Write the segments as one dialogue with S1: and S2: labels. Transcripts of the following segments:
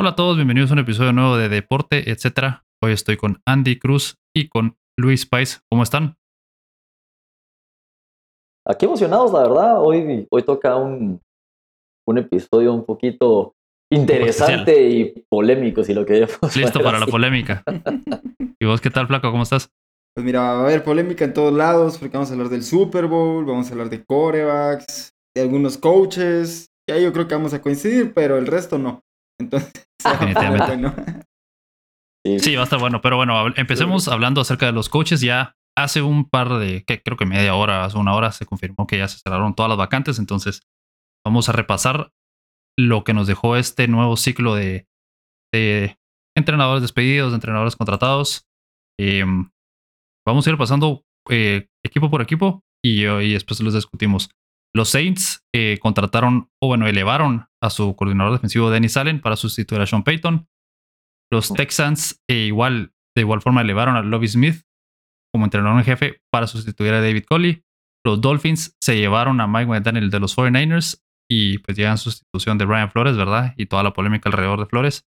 S1: Hola a todos, bienvenidos a un episodio nuevo de Deporte, etcétera. Hoy estoy con Andy Cruz y con Luis Pais. ¿Cómo están?
S2: Aquí emocionados, la verdad. Hoy, hoy toca un, un episodio un poquito interesante y polémico, si lo queremos.
S1: Listo para la polémica. ¿Y vos qué tal, Flaco? ¿Cómo estás?
S3: Pues mira, va a haber polémica en todos lados, porque vamos a hablar del Super Bowl, vamos a hablar de corebacks, de algunos coaches. Ya yo creo que vamos a coincidir, pero el resto no. Entonces,
S1: definitivamente. Sí. va a estar bueno, pero bueno, empecemos hablando acerca de los coaches. Ya hace un par de, que creo que media hora, hace una hora, se confirmó que ya se cerraron todas las vacantes. Entonces, vamos a repasar lo que nos dejó este nuevo ciclo de, entrenadores despedidos, de entrenadores contratados. Em, vamos a ir pasando eh, equipo por equipo y, y, después los discutimos. Los Saints eh, contrataron, o bueno, elevaron a su coordinador defensivo Dennis Allen para sustituir a Sean Payton. Los. Texans eh, igual, de igual forma elevaron a Lovie Smith como entrenador en jefe para sustituir a David Coley. Los Dolphins se llevaron a Mike McDaniel de los 49ers y pues llegan sustitución de Brian Flores, ¿verdad? Y toda la polémica alrededor de Flores.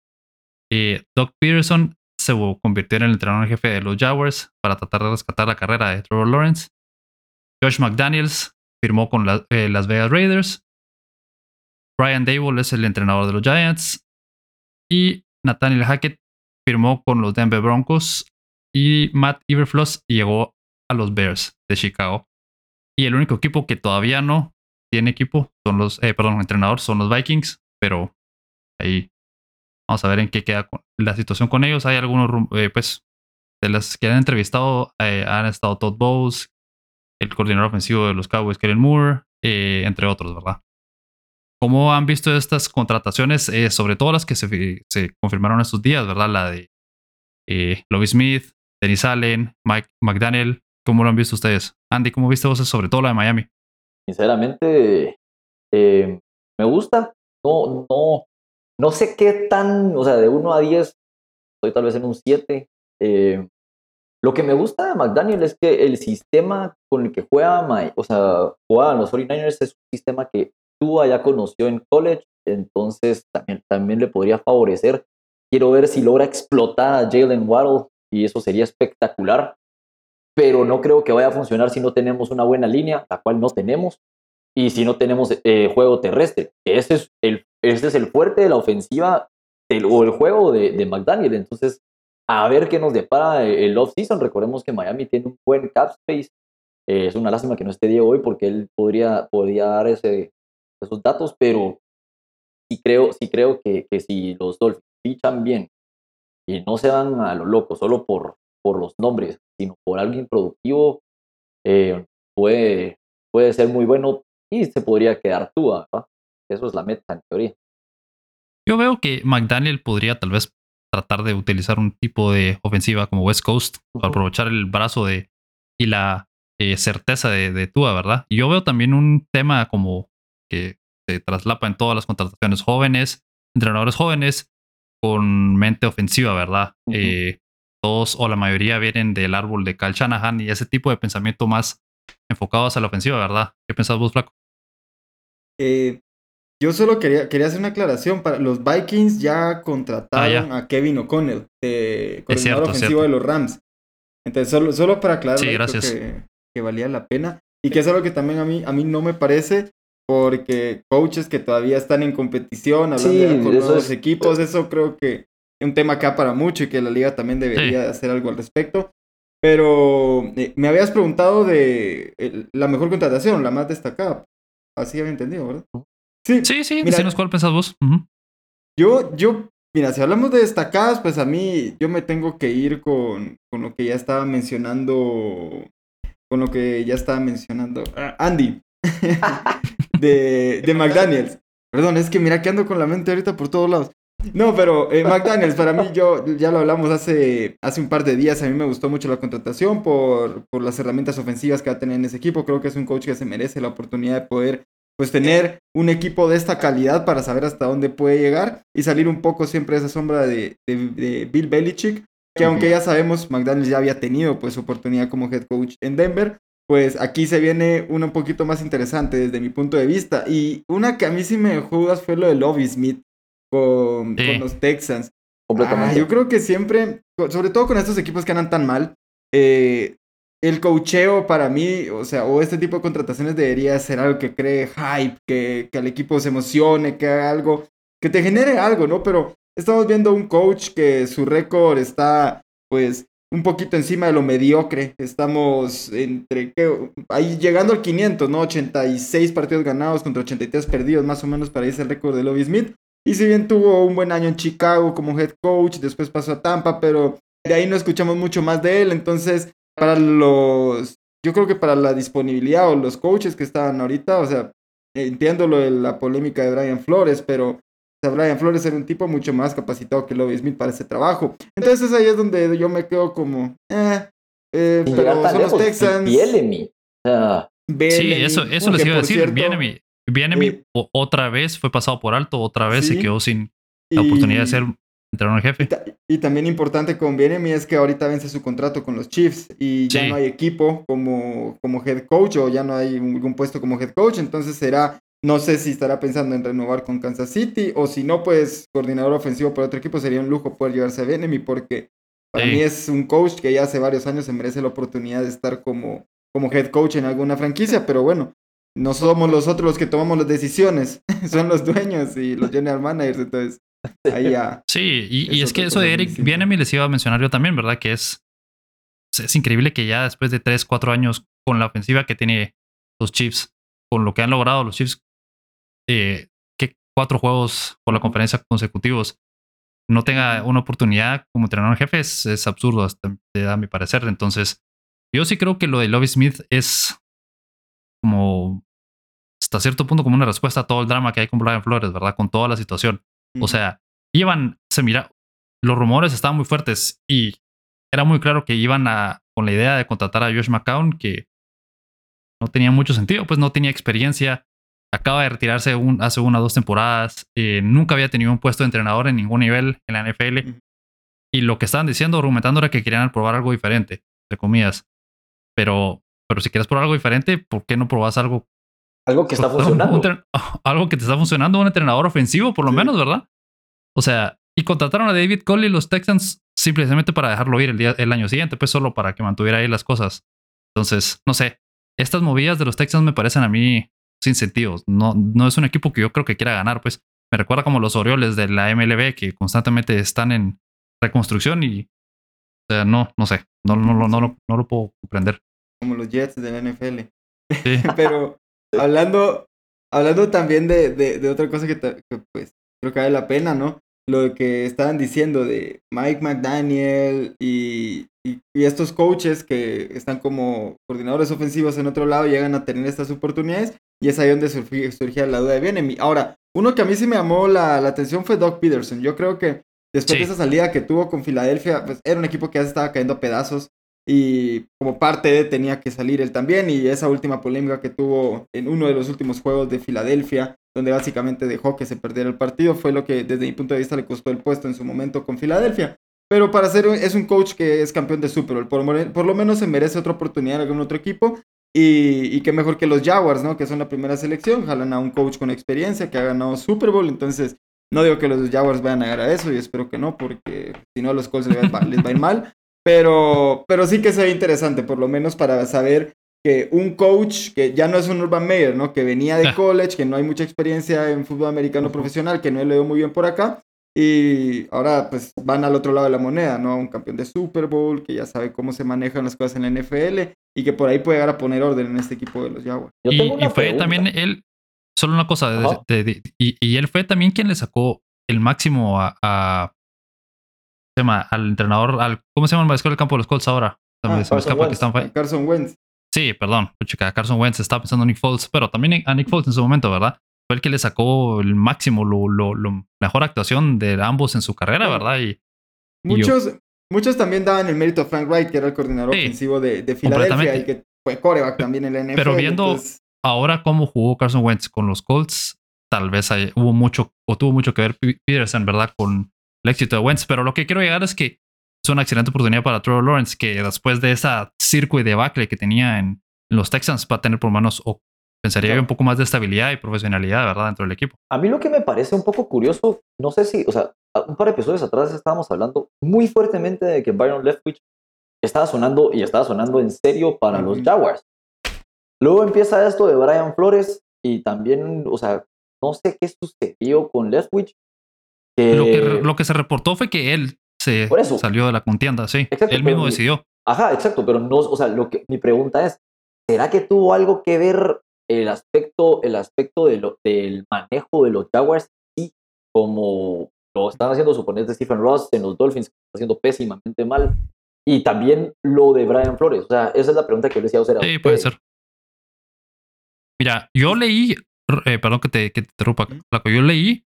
S1: Eh, Doug Peterson se convirtió en el entrenador en jefe de los Jaguars para tratar de rescatar la carrera de Trevor Lawrence. Josh McDaniels firmó con eh, las Vegas Raiders. Brian Dable es el entrenador de los Giants. Y Nathaniel Hackett firmó con los Denver Broncos. Y Matt Iverfloss llegó a los Bears de Chicago. Y el único equipo que todavía no tiene equipo son los, eh, perdón, entrenador son los Vikings, pero ahí vamos a ver en qué queda la situación con ellos. Hay algunos, eh, pues, de las que han entrevistado, han estado Todd Bowles, el coordinador ofensivo de los Cowboys, Kellen Moore, eh, entre otros, ¿verdad? ¿Cómo han visto estas contrataciones? Eh, sobre todo las que se, confirmaron estos días, ¿verdad? La de eh, Smith, Dennis Allen, Mike McDaniel. ¿Cómo lo han visto ustedes? Andy, ¿cómo viste vos sobre todo la de Miami?
S2: Sinceramente, eh, me gusta. No, no, no sé qué tan, o sea, de 1 a 10, estoy tal vez en un 7. Eh, lo que me gusta de McDaniel es que el sistema con el que juega, o sea, juegan los 49ers es un sistema que tú ya conoció en college, entonces también, también le podría favorecer. Quiero ver si logra explotar a Jalen Waddle y eso sería espectacular, pero no creo que vaya a funcionar si no tenemos una buena línea, la cual no tenemos, y si no tenemos eh, juego terrestre. Ese es, el, ese es el fuerte de la ofensiva del, o el juego de McDaniel. Entonces, a ver qué nos depara el off-season. Recordemos que Miami tiene un buen cap space. Eh, es una lástima que no esté Diego hoy porque él podría, podría dar ese, esos datos, pero sí creo, sí creo que, que si los Dolphins fichan bien y no se van a lo loco solo por, por los nombres, sino por alguien productivo, eh, puede, puede ser muy bueno y se podría quedar tú. Eso es la meta en teoría.
S1: Yo veo que McDaniel podría tal vez tratar de utilizar un tipo de ofensiva como West Coast para aprovechar el brazo de y la eh, certeza de, de Tua, ¿verdad? Y yo veo también un tema como que se traslapa en todas las contrataciones jóvenes, entrenadores jóvenes con mente ofensiva, ¿verdad? Eh, todos o la mayoría vienen del árbol de Cal Shanahan y ese tipo de pensamiento más enfocado hacia la ofensiva, ¿verdad? ¿Qué pensás vos, Flaco?
S3: Eh, yo solo quería, quería hacer una aclaración. Para los Vikings ya contrataron ah, a Kevin O'Connell, de coordinador ofensivo de los Rams. Entonces, solo, solo para aclarar que, que, valía la pena. Y que es algo que también a mí, a mí no me parece, porque coaches que todavía están en competición, hablando con nuevos equipos, eso creo que es un tema acá para mucho y que la liga también debería hacer algo al respecto. Pero eh, me habías preguntado de la mejor contratación, la más destacada. Así había entendido, ¿verdad?
S1: Sí, sí, sí. Mira, cuál pensás vos.
S3: Yo, yo, mira, si hablamos de destacadas, pues a mí, yo me tengo que ir con, con lo que ya estaba mencionando, con lo que ya estaba mencionando ah, Andy, de, de McDaniels. Perdón, es que mira que ando con la mente ahorita por todos lados. No, pero eh, McDaniels, para mí, yo ya lo hablamos hace, hace un par de días. A mí me gustó mucho la contratación por, por las herramientas ofensivas que va a tener en ese equipo. Creo que es un coach que se merece la oportunidad de poder pues tener un equipo de esta calidad para saber hasta dónde puede llegar y salir un poco siempre de esa sombra de, Bill Belichick, que aunque ya sabemos, McDaniels ya había tenido pues oportunidad como head coach en Denver, pues aquí se viene una un poquito más interesante desde mi punto de vista. Y una que a mí sí me dejó dudas fue lo de Lovie Smith con, los Texans.
S2: Ah,
S3: yo creo que siempre, sobre todo con estos equipos que andan tan mal, eh, el cocheo para mí, o sea, o este tipo de contrataciones debería ser algo que cree hype, que, que al equipo se emocione, que haga algo, que te genere algo, ¿no? Pero estamos viendo un coach que su récord está, pues, un poquito encima de lo mediocre. Estamos entre, ¿qué? ahí llegando al 500, ¿no? 86 partidos ganados contra 83 perdidos, más o menos para ese récord de Lobby Smith. Y si bien tuvo un buen año en Chicago como head coach, después pasó a Tampa, pero de ahí no escuchamos mucho más de él. Entonces, para los, yo creo que para la disponibilidad o los coaches que estaban ahorita, o sea, entiendo lo de la polémica de Brian Flores, pero Brian Flores era un tipo mucho más capacitado que Lobby Smith para ese trabajo. Entonces ahí es donde yo me quedo como, eh, eh pero son los Texans.
S2: Bielemi.
S1: sí, eso, eso les iba a decir. Bielemi, eh, otra vez fue pasado por alto, otra vez se quedó sin la oportunidad de ser entrenador jefe.
S3: Y, también importante con Bienemi es que ahorita vence su contrato con los Chiefs y ya no hay equipo como, como head coach o ya no hay ningún puesto como head coach, entonces será, no sé si estará pensando en renovar con Kansas City o si no, pues coordinador ofensivo por otro equipo sería un lujo poder llevarse a Bienemi porque para mí es un coach que ya hace varios años se merece la oportunidad de estar como, como head coach en alguna franquicia, pero bueno, no somos nosotros los que tomamos las decisiones, son los dueños y los general managers, entonces
S1: Sí, y, es que eso de Eric Bienemi les iba a mencionar yo también, ¿verdad? Que es, es increíble que ya después de 3, 4 años con la ofensiva que tiene los Chiefs, con lo que han logrado los Chiefs, eh, que cuatro juegos por la conferencia consecutivos, no tenga una oportunidad como entrenador jefe es, absurdo, hasta, a mi parecer. Entonces, yo sí creo que lo de Lobby Smith es como hasta cierto punto como una respuesta a todo el drama que hay con Brian Flores, ¿verdad? Con toda la situación. O sea, iban, se mira, los rumores estaban muy fuertes y era muy claro que iban a, con la idea de contratar a Josh McCown, que no tenía mucho sentido, pues no tenía experiencia, acaba de retirarse hace una o dos temporadas, eh, nunca había tenido un puesto de entrenador en ningún nivel en la NFL. Y lo que estaban diciendo, argumentando, era que querían probar algo diferente, entre comillas. Pero, pero si quieres probar algo diferente, ¿por qué no probas algo
S2: algo que está funcionando.
S1: algo que te está funcionando, un entrenador ofensivo, por lo menos, ¿verdad? O sea, y contrataron a David Cole y los Texans simplemente para dejarlo ir el, día, el año siguiente, pues solo para que mantuviera ahí las cosas. Entonces, no sé, estas movidas de los Texans me parecen a mí sin sentido. No, no es un equipo que yo creo que quiera ganar, pues me recuerda como los Orioles de la MLB que constantemente están en reconstrucción y, o sea, no, no sé, no, no, no, no, no lo puedo comprender.
S3: Como los Jets de la NFL. Sí. Pero hablando, hablando también de, de, otra cosa que, pues creo que vale la pena, ¿no? Lo que estaban diciendo de Mike McDaniel y, y, estos coaches que están como coordinadores ofensivos en otro lado llegan a tener estas oportunidades y es ahí donde surgía, la duda de Bienemi. Ahora, uno que a mí sí me llamó la, la atención fue Doc Peterson. Yo creo que después de esa salida que tuvo con Filadelfia, pues era un equipo que ya se estaba cayendo a pedazos y como parte de tenía que salir él también y esa última polémica que tuvo en uno de los últimos juegos de Filadelfia donde básicamente dejó que se perdiera el partido fue lo que desde mi punto de vista le costó el puesto en su momento con Filadelfia pero para ser es un coach que es campeón de Super Bowl por, por lo menos se merece otra oportunidad en algún otro equipo y, y que mejor que los Jaguars no que son la primera selección jalan a un coach con experiencia que ha ganado Super Bowl entonces no digo que los Jaguars vayan a ganar eso y espero que no, porque si no a los Colts les va, les va a ir mal. Pero, pero sí que se ve interesante, por lo menos para saber que un coach que ya no es un Urban Meyer, ¿no? Que venía de ah. college, que no hay mucha experiencia en fútbol americano profesional, que no le dio muy bien por acá. Y ahora pues van al otro lado de la moneda, ¿no? Un campeón de Super Bowl, que ya sabe cómo se manejan las cosas en la NFL y que por ahí puede llegar a poner orden en este equipo de los Jaguars.
S1: Y, fue también él, solo una cosa, y, y, él fue también quien le sacó el máximo a se llama? Al entrenador, al, ¿cómo se llama el maestro del campo de los Colts ahora?
S3: Ah, Carson Wentz.
S1: Sí, perdón, chica, Carson Wentz estaba pensando en Nick Foles, pero también a Nick Foles en su momento, ¿verdad? Fue el que le sacó el máximo, lo, lo, mejor actuación de ambos en su carrera, ¿verdad? Y,
S3: muchos, muchos también daban el mérito a Frank Wright, que era el coordinador ofensivo de, de Filadelfia y que fue coreback también en la NFL.
S1: Pero viendo ahora cómo jugó Carson Wentz con los Colts, tal vez hubo mucho o tuvo mucho que ver Peterson, ¿verdad? Con, el éxito de Wentz. Pero lo que quiero llegar es que es una excelente oportunidad para Trevor Lawrence, que después de esa circo y debacle que tenía en, los Texans, va a tener por lo menos pensaría un poco más de estabilidad y profesionalidad, ¿verdad? Dentro del equipo.
S2: A mí lo que me parece un poco curioso, no sé si, o sea, un par de episodios atrás estábamos hablando muy fuertemente de que Byron Leftwich estaba sonando y estaba sonando en serio para los Jaguars. Luego empieza esto de Brian Flores y también, o sea, no sé qué sucedió con Leftwich.
S1: Lo, que, lo que se reportó fue que él se salió de la contienda, sí. él mismo decidió.
S2: Ajá, exacto, pero no, o sea, lo que, mi pregunta es, ¿será que tuvo algo que ver el aspecto, el aspecto de lo, del manejo de los Jaguars y como lo están haciendo suponer de Stephen Ross en los Dolphins, que están haciendo pésimamente mal, y también lo de Brian Flores. O sea, esa es la pregunta que yo decía a
S1: Sí, puede ser. Mira, yo leí, eh, perdón que te, que te interrumpa, yo leí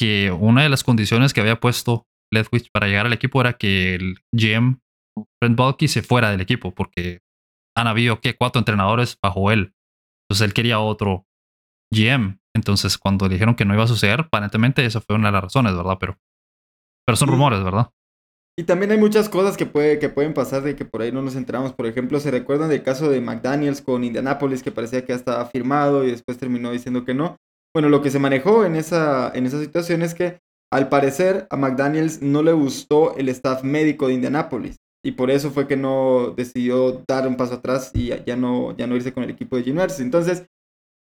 S1: que una de las condiciones que había puesto Leftwich para llegar al equipo era que el GM Brent Bulky se fuera del equipo, porque han habido que cuatro entrenadores bajo él. Entonces él quería otro GM. Entonces cuando dijeron que no iba a suceder, aparentemente esa fue una de las razones, ¿verdad? Pero, pero son rumores, ¿verdad?
S3: Y también hay muchas cosas que, puede, que pueden pasar de que por ahí no nos enteramos. Por ejemplo, ¿se recuerdan del caso de McDaniels con Indianapolis que parecía que ya estaba firmado y después terminó diciendo que no? Bueno, lo que se manejó en esa, en esa situación es que al parecer a McDaniels no le gustó el staff médico de Indianapolis y por eso fue que no decidió dar un paso atrás y ya no, ya no irse con el equipo de Juniors. Entonces,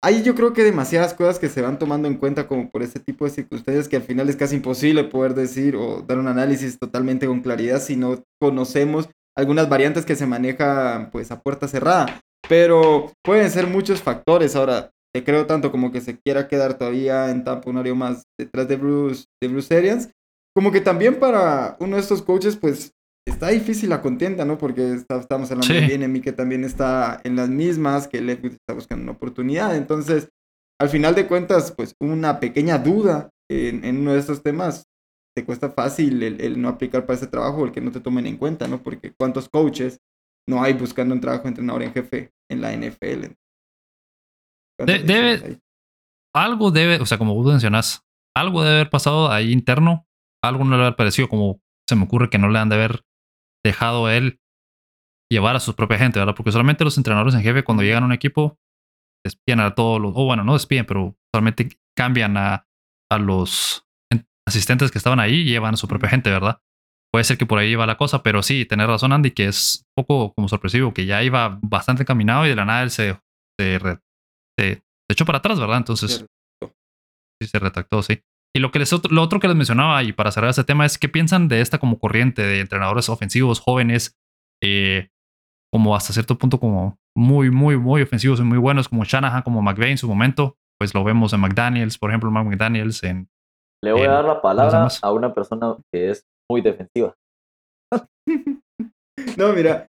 S3: hay yo creo que demasiadas cosas que se van tomando en cuenta como por ese tipo de circunstancias que al final es casi imposible poder decir o dar un análisis totalmente con claridad si no conocemos algunas variantes que se manejan pues a puerta cerrada. Pero pueden ser muchos factores. Ahora, te creo tanto como que se quiera quedar todavía en Tampa un área más detrás de Bruce, de Bruce Arians, como que también para uno de estos coaches pues está difícil la contienda, ¿no? Porque estamos hablando de Enemy que también está en las mismas, que Leftwich está buscando una oportunidad. Entonces, al final de cuentas, pues una pequeña duda en, uno de estos temas te cuesta fácil el, no aplicar para ese trabajo, el que no te tomen en cuenta, ¿no? Porque cuántos coaches no hay buscando un trabajo entrenador en jefe en la NFL.
S1: Debe, algo debe, o sea, como vos mencionas, algo debe haber pasado ahí interno, algo no le haber parecido, como se me ocurre que no le han de haber dejado él llevar a su propia gente, ¿verdad? Porque solamente los entrenadores en jefe cuando llegan a un equipo despiden a todos los, o bueno, no despiden, pero solamente cambian a, a los asistentes que estaban ahí y llevan a su propia gente, ¿verdad? Puede ser que por ahí iba la cosa, pero sí, tener razón Andy, que es un poco como sorpresivo, que ya iba bastante caminado y de la nada él se, se, echó para atrás, ¿verdad? Entonces, sí, se retractó, sí. Y lo, que les, lo otro que les mencionaba, y para cerrar ese tema, es qué piensan de esta como corriente de entrenadores ofensivos jóvenes, eh, como hasta cierto punto como muy, muy, muy ofensivos y muy buenos, como Shanahan, como McVeigh en su momento. Pues lo vemos en McDaniels, por ejemplo, McDaniels en...
S2: Le voy a dar la palabra a una persona que es muy defensiva.
S3: no, mira,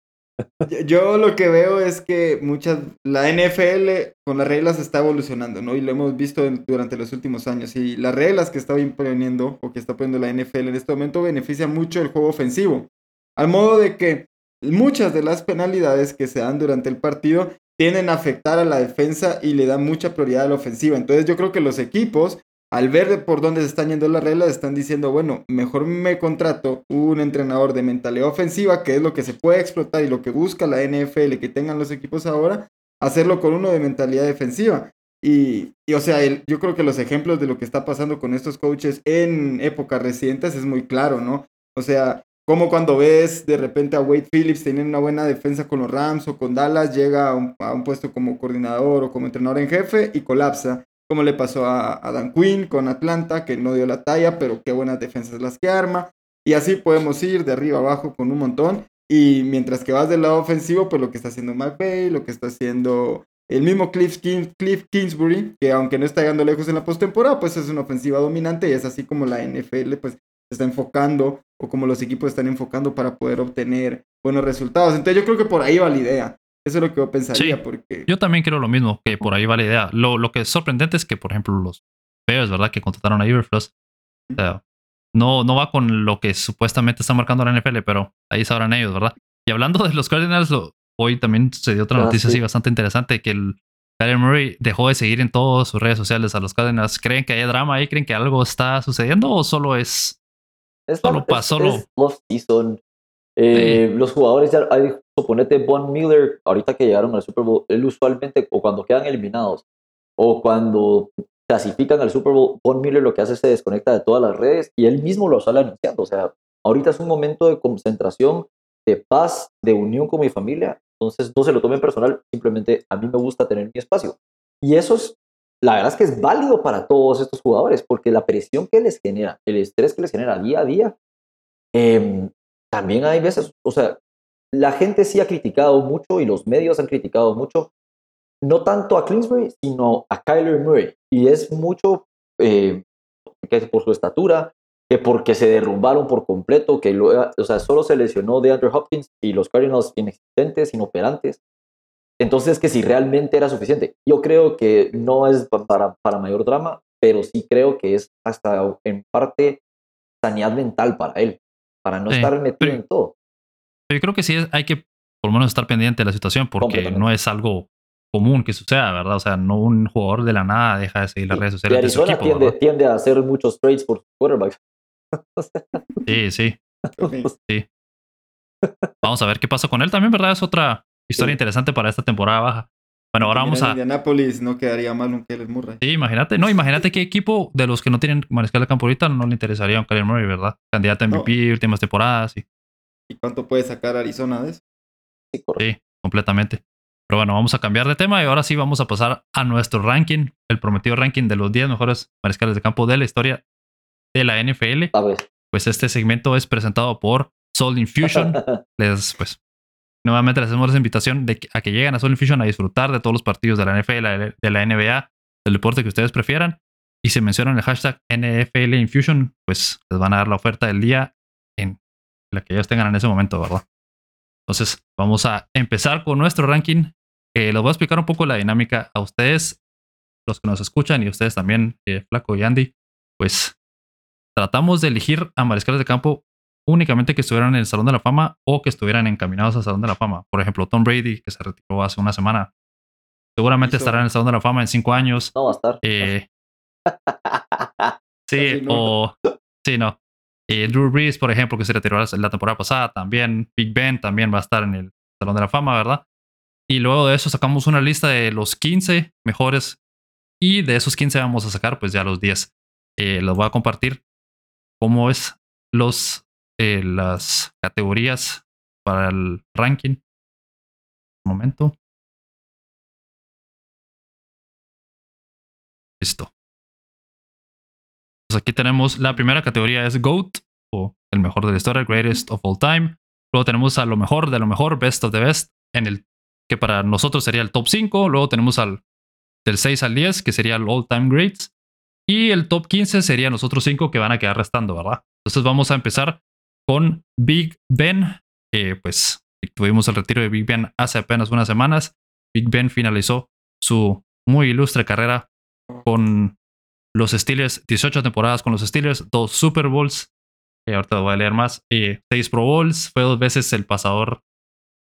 S3: yo lo que veo es que muchas, la NFL con las reglas está evolucionando, ¿no? Y lo hemos visto durante los últimos años. Y las reglas que está imponiendo o que está poniendo la NFL en este momento beneficia mucho el juego ofensivo. Al modo de que muchas de las penalidades que se dan durante el partido tienden a afectar a la defensa y le dan mucha prioridad a la ofensiva. Entonces yo creo que los equipos al ver por dónde se están yendo las reglas, están diciendo, bueno, mejor me contrato un entrenador de mentalidad ofensiva, que es lo que se puede explotar y lo que busca la NFL que tengan los equipos ahora, hacerlo con uno de mentalidad defensiva. Y, o sea, yo creo que los ejemplos de lo que está pasando con estos coaches en épocas recientes es muy claro, ¿no? O sea, como cuando ves de repente a Wade Phillips teniendo una buena defensa con los Rams o con Dallas, llega a un puesto como coordinador o como entrenador en jefe y colapsa como le pasó a, Dan Quinn con Atlanta, que no dio la talla, pero qué buenas defensas las que arma. Y así podemos ir de arriba abajo con un montón. Y mientras que vas del lado ofensivo, pues lo que está haciendo McVay, lo que está haciendo el mismo Cliff, Kingsbury, que aunque no está llegando lejos en la postemporada, pues es una ofensiva dominante y es así como la NFL pues está enfocando o como los equipos están enfocando para poder obtener buenos resultados. Entonces yo creo que por ahí va la idea. Eso es lo que yo pensaría. porque...
S1: Yo también creo lo mismo, que por ahí va la idea. Lo, lo que es sorprendente es que, por ejemplo, los Bears, ¿verdad? Que contrataron a Iberfloss, no, no va con lo que supuestamente está marcando la NFL, pero ahí sabrán ellos, ¿verdad? Y hablando de los Cardinals, hoy también se dio otra ah, noticia así bastante interesante, que el Kyler Murray dejó de seguir en todas sus redes sociales a los Cardinals. ¿Creen que hay drama ahí? ¿Creen que algo está sucediendo o solo es... solo pasó,
S2: solo... Eh, los jugadores, ya, hay, suponete Von Miller, ahorita que llegaron al Super Bowl, él usualmente, o cuando quedan eliminados, o cuando clasifican al Super Bowl, Von Miller lo que hace es se desconecta de todas las redes y él mismo lo sale anunciando. O sea, ahorita es un momento de concentración, de paz, de unión con mi familia. Entonces no se lo tomen personal, simplemente a mí me gusta tener mi espacio. Y eso es, la verdad es que es válido para todos estos jugadores, porque la presión que les genera, el estrés que les genera día a día, em, también hay veces, o sea, la gente sí ha criticado mucho y los medios han criticado mucho, no tanto a Kingsbury, sino a Kyler Murray. Y es mucho eh, que por su estatura, que porque se derrumbaron por completo, que o sea, solo se lesionó de Andrew Hopkins y los Cardinals inexistentes, inoperantes. Entonces, que si realmente era suficiente. Yo creo que no es para, para mayor drama, pero sí creo que es hasta en parte sanidad mental para él, para no estar metido en todo.
S1: Yo creo que sí hay que por lo menos estar pendiente de la situación porque no es algo común que suceda, ¿verdad? O sea, no un jugador de la nada deja de seguir las redes sociales. de su equipo,
S2: tiende, tiende, a hacer muchos trades por quarterbacks.
S1: sí, sí. sí. Vamos a ver qué pasa con él también, ¿verdad? Es otra historia interesante para esta temporada baja. Bueno, ahora vamos a.
S3: Indianapolis no quedaría mal un Kellen Murray.
S1: Sí, imagínate, no, imagínate qué equipo de los que no tienen mariscal de campo ahorita no le interesaría un Kellen Murray, ¿verdad? Candidato a MVP, últimas temporadas. Sí.
S3: ¿Y cuánto puede sacar Arizona de eso?
S1: Sí, completamente. Pero bueno, vamos a cambiar de tema y ahora sí vamos a pasar a nuestro ranking, el prometido ranking de los 10 mejores mariscales de campo de la historia de la NFL.
S2: A ver.
S1: Pues este segmento es presentado por Soul Infusion. les, pues, nuevamente les hacemos la invitación de a que lleguen a Soul Infusion a disfrutar de todos los partidos de la NFL, de la NBA, del deporte que ustedes prefieran. Y si mencionan el hashtag NFL Infusion, pues les van a dar la oferta del día la que ellos tengan en ese momento, ¿verdad? Entonces, vamos a empezar con nuestro ranking. Eh, les voy a explicar un poco la dinámica a ustedes, los que nos escuchan y ustedes también, eh, Flaco y Andy. Pues tratamos de elegir a mariscales de campo únicamente que estuvieran en el Salón de la Fama o que estuvieran encaminados al Salón de la Fama. Por ejemplo, Tom Brady, que se retiró hace una semana. Seguramente estará en el Salón de la Fama en cinco años.
S2: No va a estar.
S1: Eh, sí, o. Sí, no. Eh, Drew Brees, por ejemplo, que se retiró la temporada pasada, también. Big Ben también va a estar en el Salón de la Fama, ¿verdad? Y luego de eso sacamos una lista de los 15 mejores. Y de esos 15 vamos a sacar, pues ya los 10. Eh, los voy a compartir cómo es los, eh, las categorías para el ranking. Un momento. Listo. Aquí tenemos la primera categoría es GOAT, o el mejor de la historia, Greatest of All Time. Luego tenemos a lo mejor de lo mejor, Best of the Best, en el que para nosotros sería el top 5. Luego tenemos al del 6 al 10, que sería el All Time Greats. Y el top 15 serían los otros 5 que van a quedar restando, ¿verdad? Entonces vamos a empezar con Big Ben. pues tuvimos el retiro de Big Ben hace apenas unas semanas. Big Ben finalizó su muy ilustre carrera con los Steelers, 18 temporadas con los Steelers, dos Super Bowls, eh, ahorita voy a leer más, eh, seis Pro Bowls, fue dos veces el pasador,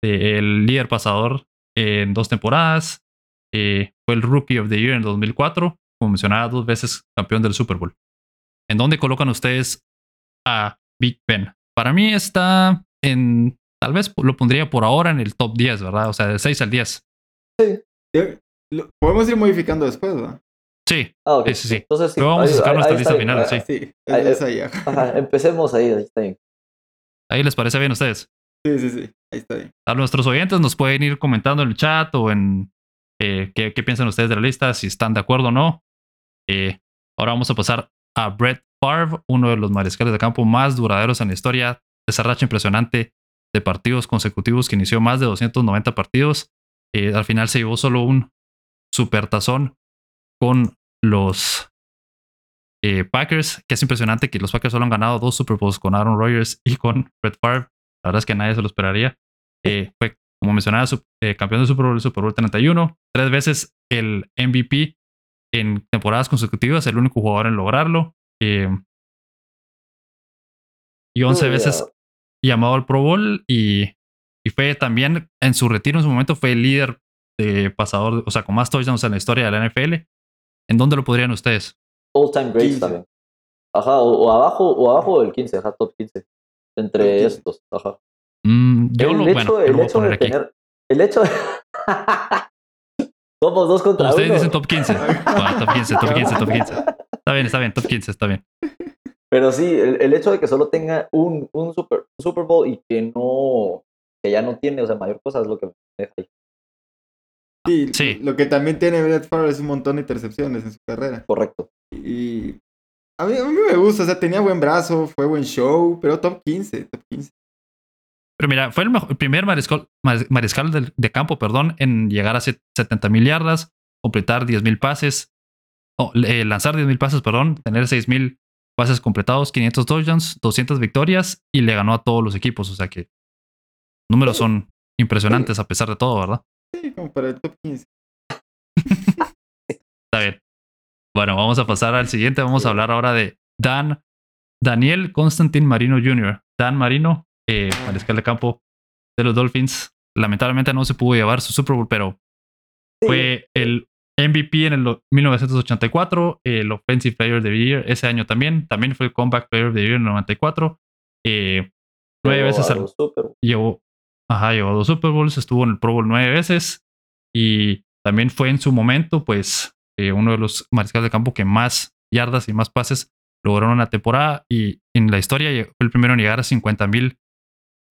S1: eh, el líder pasador en dos temporadas, fue el Rookie of the Year en 2004, como mencionaba, dos veces campeón del Super Bowl. ¿En dónde colocan ustedes a Big Ben? Para mí está en, tal vez lo pondría por ahora en el top 10, ¿verdad? O sea, de 6 al 10.
S3: Sí. Podemos ir modificando después, ¿verdad?
S1: Sí, ah, sí, sí, Entonces, sí. vamos a sacar nuestra lista final, sí. sí
S2: ahí, empecemos ahí, ahí está bien.
S1: ¿Ahí les parece bien a ustedes?
S3: Sí, sí, sí, ahí está bien.
S1: A nuestros oyentes nos pueden ir comentando en el chat o en eh, qué, piensan ustedes de la lista, si están de acuerdo o no. Eh, ahora vamos a pasar a Brett Favre, uno de los mariscales de campo más duraderos en la historia. Esa racha impresionante de partidos consecutivos que inició más de 290 partidos. Eh, al final se llevó solo un supertazón con los eh, Packers, que es impresionante que los Packers solo han ganado dos Super Bowls con Aaron Rodgers y con Brett Favre. La verdad es que nadie se lo esperaría. Eh, fue, como mencionaba, eh, campeón de Super Bowl, Super Bowl 31, tres veces el MVP en temporadas consecutivas, el único jugador en lograrlo. y 11 veces llamado al Pro Bowl y, y, fue también en su retiro en su momento fue el líder de pasador, o sea, con más touchdowns en la historia de la NFL. ¿En dónde lo podrían ustedes?
S2: All time greats también. Ajá, o, abajo, o abajo del 15, ajá, top 15. Entre estos, ajá.
S1: Mm, yo el
S2: lo, hecho,
S1: bueno,
S2: el hecho de tener. El hecho de. Somos dos contra
S1: Ustedes
S2: uno.
S1: dicen top 15. Bueno, top 15, top 15, top 15. Está bien, está bien, top 15, está bien.
S2: Pero sí, el, el hecho de que solo tenga un, un, super, un Super Bowl y que no, que ya no tiene, o sea, mayor cosa es lo que me deja ahí.
S3: Sí,
S1: Sí.
S3: Lo que también tiene Brett Favre es un montón de intercepciones en su carrera.
S2: Correcto.
S3: Y a mí, a mí me gusta, o sea, tenía buen brazo, fue buen show, pero top 15, top 15.
S1: Pero mira, fue el, mejor- el primer mariscal, maris- mariscal del- de, campo, perdón, en llegar a 70 mil yardas, completar 10 mil pases, eh, lanzar 10 mil pases, perdón, tener 6 mil pases completados, 500 touchdowns, 200 victorias y le ganó a todos los equipos. O sea que números son impresionantes a pesar de todo, ¿verdad?
S3: Sí, como para el top 15.
S1: Está bien. Bueno, vamos a pasar al siguiente. Vamos a hablar ahora de Dan, Daniel Constantin Marino Jr. Dan Marino, eh, mariscal de campo de los Dolphins. Lamentablemente no se pudo llevar su Super Bowl, pero fue el MVP en el 1984, el Offensive Player of the Year ese año también. También fue el Comeback Player of the Year en el 94. Eh, nueve
S2: Llegó
S1: veces al,
S2: los Super Bowl.
S1: llevó, ajá, llevó dos Super Bowls, estuvo en el Pro Bowl nueve veces y también fue en su momento, pues, eh, uno de los mariscales de campo que más yardas y más pases lograron en una temporada y en la historia fue el primero en llegar a 50 mil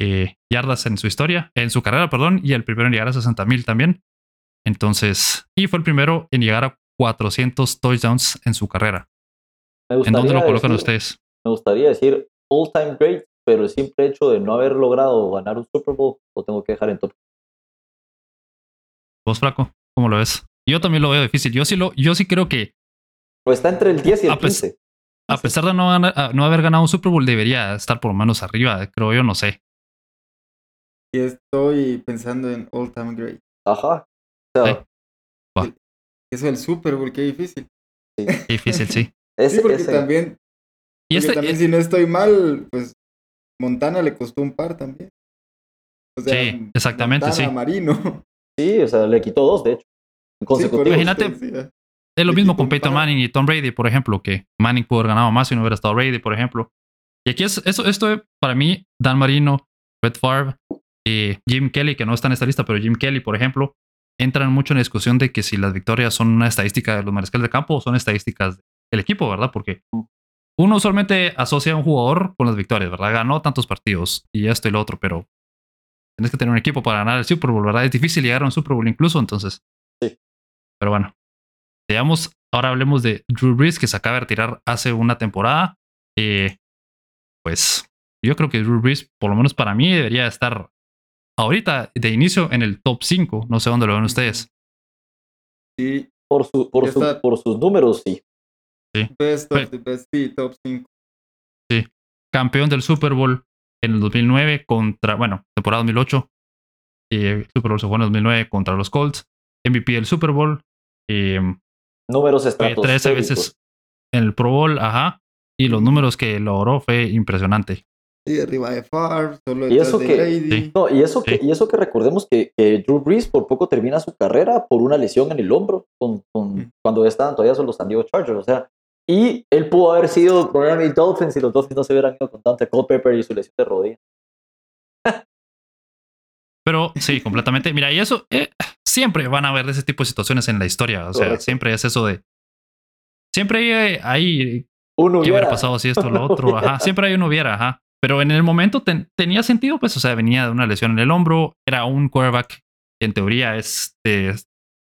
S1: eh, yardas en su historia, en su carrera, perdón, y el primero en llegar a 60 mil también. Entonces, y fue el primero en llegar a 400 touchdowns en su carrera. ¿En dónde lo colocan
S2: decir-
S1: ustedes?
S2: Me gustaría decir all time great, pero el simple hecho de no haber logrado ganar un Super Bowl lo tengo que dejar en top.
S1: ¿Vos, Flaco? ¿Cómo lo ves? Yo también lo veo difícil. Yo sí, lo, yo sí creo que
S2: Pues está entre el 10 y el
S1: Ah, pues,
S2: 15.
S1: A pesar de no, ganar- a- no haber ganado un Super Bowl, debería estar por lo menos arriba, creo yo, no sé.
S3: Y estoy pensando en All Time Great.
S2: Ajá. O sea,
S1: Sí.
S3: Eso del Super Bowl, qué difícil.
S1: Qué difícil, sí.
S2: ese,
S3: sí, porque
S2: ese-
S3: también,
S1: Y
S3: porque
S1: este,
S3: también si no estoy mal, pues Montana le costó un par también. O
S1: Sí, exactamente,
S3: Montana,
S1: sí.
S3: Marino.
S2: sí, o sea, le quitó dos, de hecho.
S3: Sí,
S1: Imagínate- es lo
S3: le
S1: mismo con Peyton
S3: par.
S1: Manning y Tom Brady, por ejemplo, que Manning pudo haber ganado más si no hubiera estado Brady, por ejemplo. Y aquí es, eso, esto para mí, Dan Marino, Brett Favre, y Jim Kelly, que no está en esta lista, pero Jim Kelly, por ejemplo, entran mucho en la discusión de que si las victorias son una estadística de los mariscales de campo o son estadísticas del equipo, ¿verdad? Porque uno usualmente asocia a un jugador con las victorias, ¿verdad? Ganó tantos partidos y esto y lo otro, pero tienes que tener un equipo para ganar el Super Bowl, ¿verdad? Es difícil llegar a un Super Bowl incluso, entonces.
S2: Sí.
S1: Pero bueno, Digamos, ahora hablemos de Drew Brees, que se acaba de retirar hace una temporada. Eh, pues yo creo que Drew Brees, por lo menos para mí, debería estar ahorita de inicio en el top 5. No sé dónde lo ven ustedes.
S3: Sí,
S2: Por, su, por, su- por sus números, sí.
S3: Best of
S1: Pero-
S3: the best, sí, top 5.
S1: Campeón del Super Bowl en el 2009 contra, bueno, temporada 2008. Y el Super Bowl se jugó en el 2009 contra los Colts. MVP del Super Bowl. eh,
S2: Números estratosféricos.
S1: 13 veces en el Pro Bowl, ajá. Y los números que logró fue impresionante.
S3: Sí, arriba de Favre, solo
S2: Y eso
S3: de
S2: que-
S3: Brady.
S1: Sí.
S2: No, y eso, que,
S1: Sí.
S2: y eso que recordemos que, que Drew Brees por poco termina su carrera por una lesión en el hombro con, con-
S3: Mm.
S2: cuando estaban todavía son los San Diego Chargers. O sea, y él pudo haber sido Miami Dolphins y los Dolphins no se hubieran ido con Dante Culpepper y su lesión de rodilla.
S1: Pero sí, completamente. Mira, y eso eh, siempre van a haber ese tipo de situaciones en la historia. O sea,
S2: Correcto.
S1: siempre es eso de. Siempre hay, hay
S2: Uno
S1: hubiera
S2: hubiera-
S1: pasado si esto o lo otro. Ajá. Siempre hay uno hubiera, ajá. Pero en el momento ten- tenía sentido, pues, o sea, venía de una lesión en el hombro, era un quarterback que en teoría es de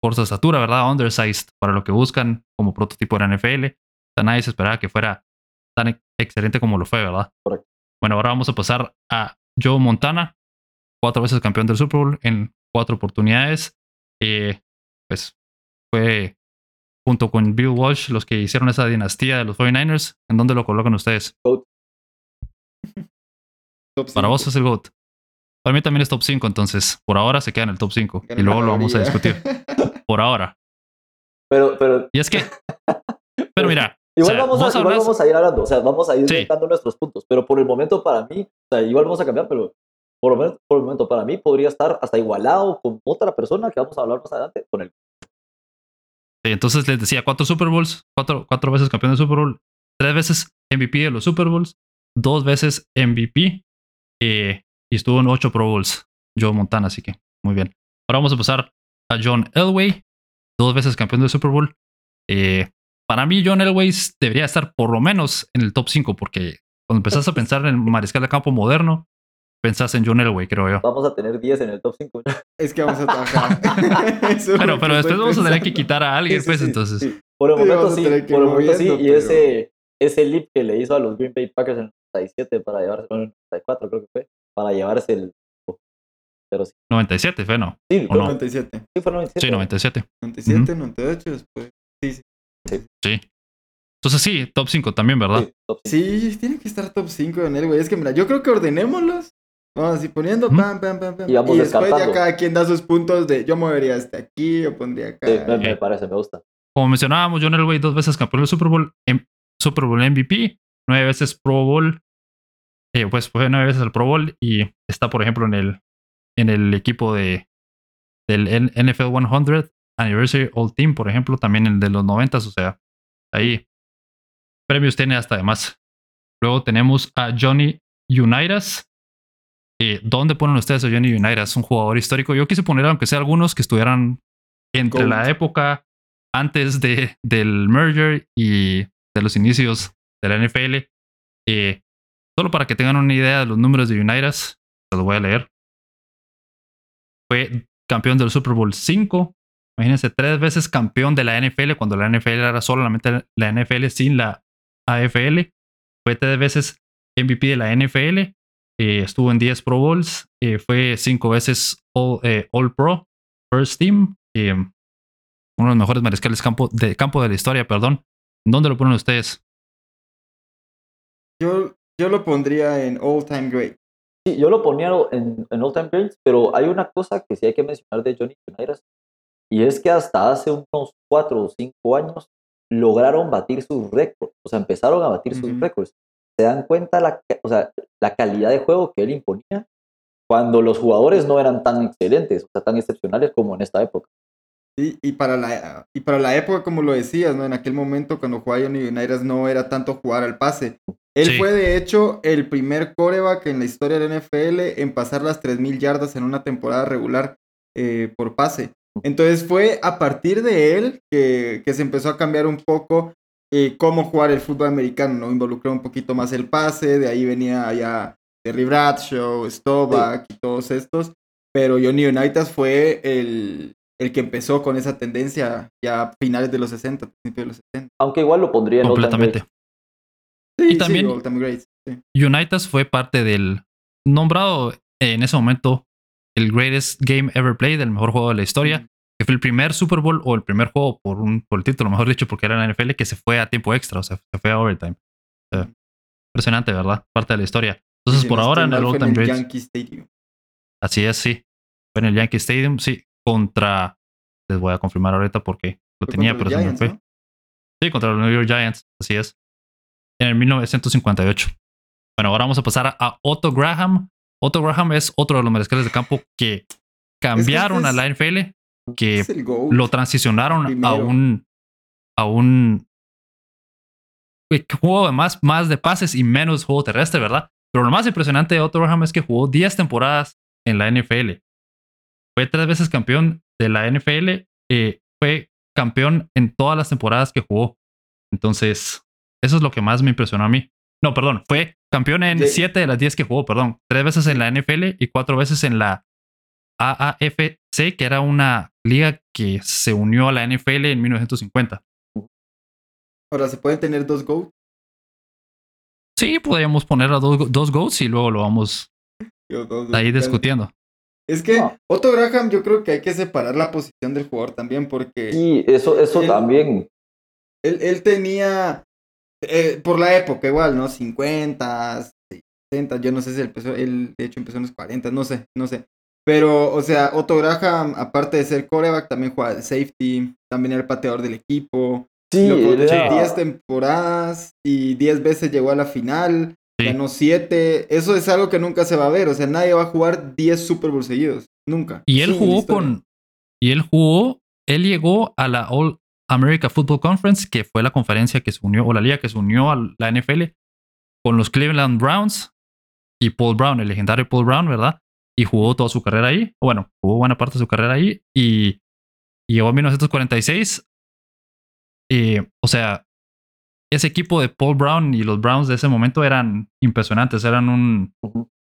S1: corta estatura, ¿verdad? Undersized para lo que buscan como prototipo de la NFL. Sea, nadie se esperaba que fuera tan ex- excelente como lo fue, ¿verdad?
S2: Correcto.
S1: Bueno, ahora vamos a pasar a Joe Montana, cuatro veces campeón del Super Bowl en cuatro oportunidades. Eh, pues fue junto con Bill Walsh los que hicieron esa dinastía de los 49ers. ¿En dónde lo colocan ustedes?
S3: Top
S1: Para vos es el GOAT. Para mí también es top 5, entonces por ahora se queda en el top 5 y luego lo vamos a discutir. Por ahora.
S2: Pero, pero
S1: Y es que.
S2: Igual,
S1: o sea,
S2: vamos, a, igual
S1: hablas-
S2: vamos a ir hablando, o sea, vamos a ir
S1: Sí.
S2: nuestros puntos. Pero por el momento para mí, o sea, igual vamos a cambiar, pero por, lo menos- por el momento para mí podría estar hasta igualado con otra persona que vamos a hablar más adelante, con el
S1: Sí, entonces les decía cuatro Super Bowls, cuatro, cuatro veces campeón de Super Bowl, tres veces MVP de los Super Bowls, dos veces MVP eh, y estuvo en ocho Pro Bowls. Joe Montana, así que muy bien. Ahora vamos a pasar a John Elway, dos veces campeón del Super Bowl. Eh, para mí, John Elway debería estar por lo menos en el top 5, porque cuando empezás a pensar en el mariscal de campo moderno, pensás en John Elway, creo yo.
S2: Vamos a tener 10 en el top 5.
S3: Es que vamos a trabajar.
S1: pero, pero después vamos a tener que quitar a alguien, pues, entonces.
S2: Por el momento sí, por el momento sí. Y ese, ese leap que le hizo a los Green Bay Packers en el 97 para llevarse, bueno, en el 94 creo que fue, para llevarse el.
S1: Pero sí. 97 fue, ¿no?
S3: Sí, fue 97.
S2: Sí, fue 97.
S1: Sí, 97.
S3: 97, 98, después. Sí, sí.
S1: Sí. Entonces sí, top 5 también, ¿verdad?
S3: Sí, tiene que estar top 5 en él, güey. Es que mira, yo creo que ordenémoslos. Vamos así poniendo, pam, pam, pam, pam. Y, después ya cada quien da sus puntos de yo movería este aquí, o pondría acá.
S2: Sí, me, parece, me gusta.
S1: Como mencionábamos, John Elway dos veces campeón del Super Bowl, em, Super Bowl MVP, nueve veces Pro Bowl, eh, pues fue nueve veces el Pro Bowl y está, por ejemplo, en el, en el equipo de del NFL 100 Anniversary All Team, por ejemplo, también el de los 90, o sea, ahí premios tiene hasta además. Luego tenemos a Johnny Unitas. Eh, ¿Dónde ponen ustedes a Johnny Unitas? Un jugador histórico. Yo quise poner, aunque sea algunos que estuvieran entre la época antes de, del merger y de los inicios de la NFL. Eh, solo para que tengan una idea de los números de Unitas, se los voy a leer. Fue campeón del Super Bowl 5, Imagínense, tres veces campeón de la NFL cuando la NFL era solamente la NFL sin la AFL. Fue tres veces MVP de la NFL. Eh, estuvo en 10 Pro Bowls. Eh, fue cinco veces All, eh, Pro, First Team. uno de los mejores mariscales campo de, campo de la historia, perdón. ¿Dónde lo ponen ustedes?
S3: Yo, yo lo pondría en All Time Great.
S2: Sí, yo lo ponía en, en All Time Greats, pero hay una cosa que sí hay que mencionar de Johnny Unitas y es que hasta hace unos cuatro o cinco años lograron batir sus récords, o sea, empezaron a batir sus récords. Se dan cuenta la, o sea, la calidad de juego que él imponía cuando los jugadores no eran tan excelentes, o sea, tan excepcionales como en esta época.
S3: Sí, y para la, y para la época, como lo decías, ¿no? En aquel momento cuando jugaba Johnny Unitas no era tanto jugar al pase. Él fue de hecho el primer coreback en la historia del NFL en pasar las 3.000 yardas en una temporada regular eh, por pase. Entonces fue a partir de él que, se empezó a cambiar un poco eh, cómo jugar el fútbol americano, ¿no? Involucró un poquito más el pase, de ahí venía ya Terry Bradshaw, Stovak y todos estos, pero Johnny Unitas fue el, el que empezó con esa tendencia ya a finales de los 60, principios de los 60.
S2: Aunque igual lo pondría en
S1: Completamente.
S3: Sí,
S1: y también Unitas fue parte del nombrado en ese momento el greatest game ever played, el mejor juego de la historia, que fue el primer Super Bowl o el primer juego por, un, por el título, mejor dicho, porque era la NFL, que se fue a tiempo extra, o sea, se fue a overtime. impresionante, ¿verdad? Parte de la historia. Entonces, por ahora en el All Time
S3: Yankee Stadium.
S1: Así es, sí. Fue en el Yankee Stadium, sí, contra. Les voy a confirmar ahorita porque lo tenía, pero se me fue. Sí, contra los New York Giants, así es. En el 1958. Bueno, ahora vamos a pasar a Otto Graham, Otto Graham es otro de los mariscales de campo que cambiaron a la NFL, que lo transicionaron a un a un juego de más, más de pases y menos juego terrestre, ¿verdad? Pero lo más impresionante de Otto Graham es que jugó 10 temporadas en la NFL. Fue tres veces campeón de la NFL. Eh, fue campeón en todas las temporadas que jugó. Entonces, eso es lo que más me impresionó a mí. No, perdón, fue campeón en 7 de las 10 que jugó, perdón. Tres veces en la NFL y cuatro veces en la AAFC, que era una liga que se unió a la NFL en 1950.
S3: Ahora, ¿se pueden tener dos GOATs?
S1: Sí, podríamos poner a dos, dos GOATs y luego lo vamos ahí discutiendo.
S3: Es que Otto Graham, yo creo que hay que separar la posición del jugador también, porque.
S2: Sí, eso, eso también.
S3: Él, él tenía eh, por la época igual, ¿no? 50, 60, yo no sé si él empezó, él de hecho empezó en los 40, no sé, no sé. Pero, o sea, Otto Graham, aparte de ser coreback, también juega de safety, también era el pateador del equipo. Sí, lo 10 temporadas y 10 veces llegó a la final, ganó 7. Eso es algo que nunca se va a ver, o sea, nadie va a jugar 10 Super Bowl seguidos, nunca.
S1: Y él jugó con... Y él jugó, él llegó a la All America Football Conference, que fue la conferencia que se unió, o la liga que se unió a la NFL, con los Cleveland Browns y Paul Brown, el legendario Paul Brown, ¿verdad? Y jugó toda su carrera ahí, bueno, jugó buena parte de su carrera ahí y y llegó en 1946. Y, o sea, ese equipo de Paul Brown y los Browns de ese momento eran impresionantes. Eran un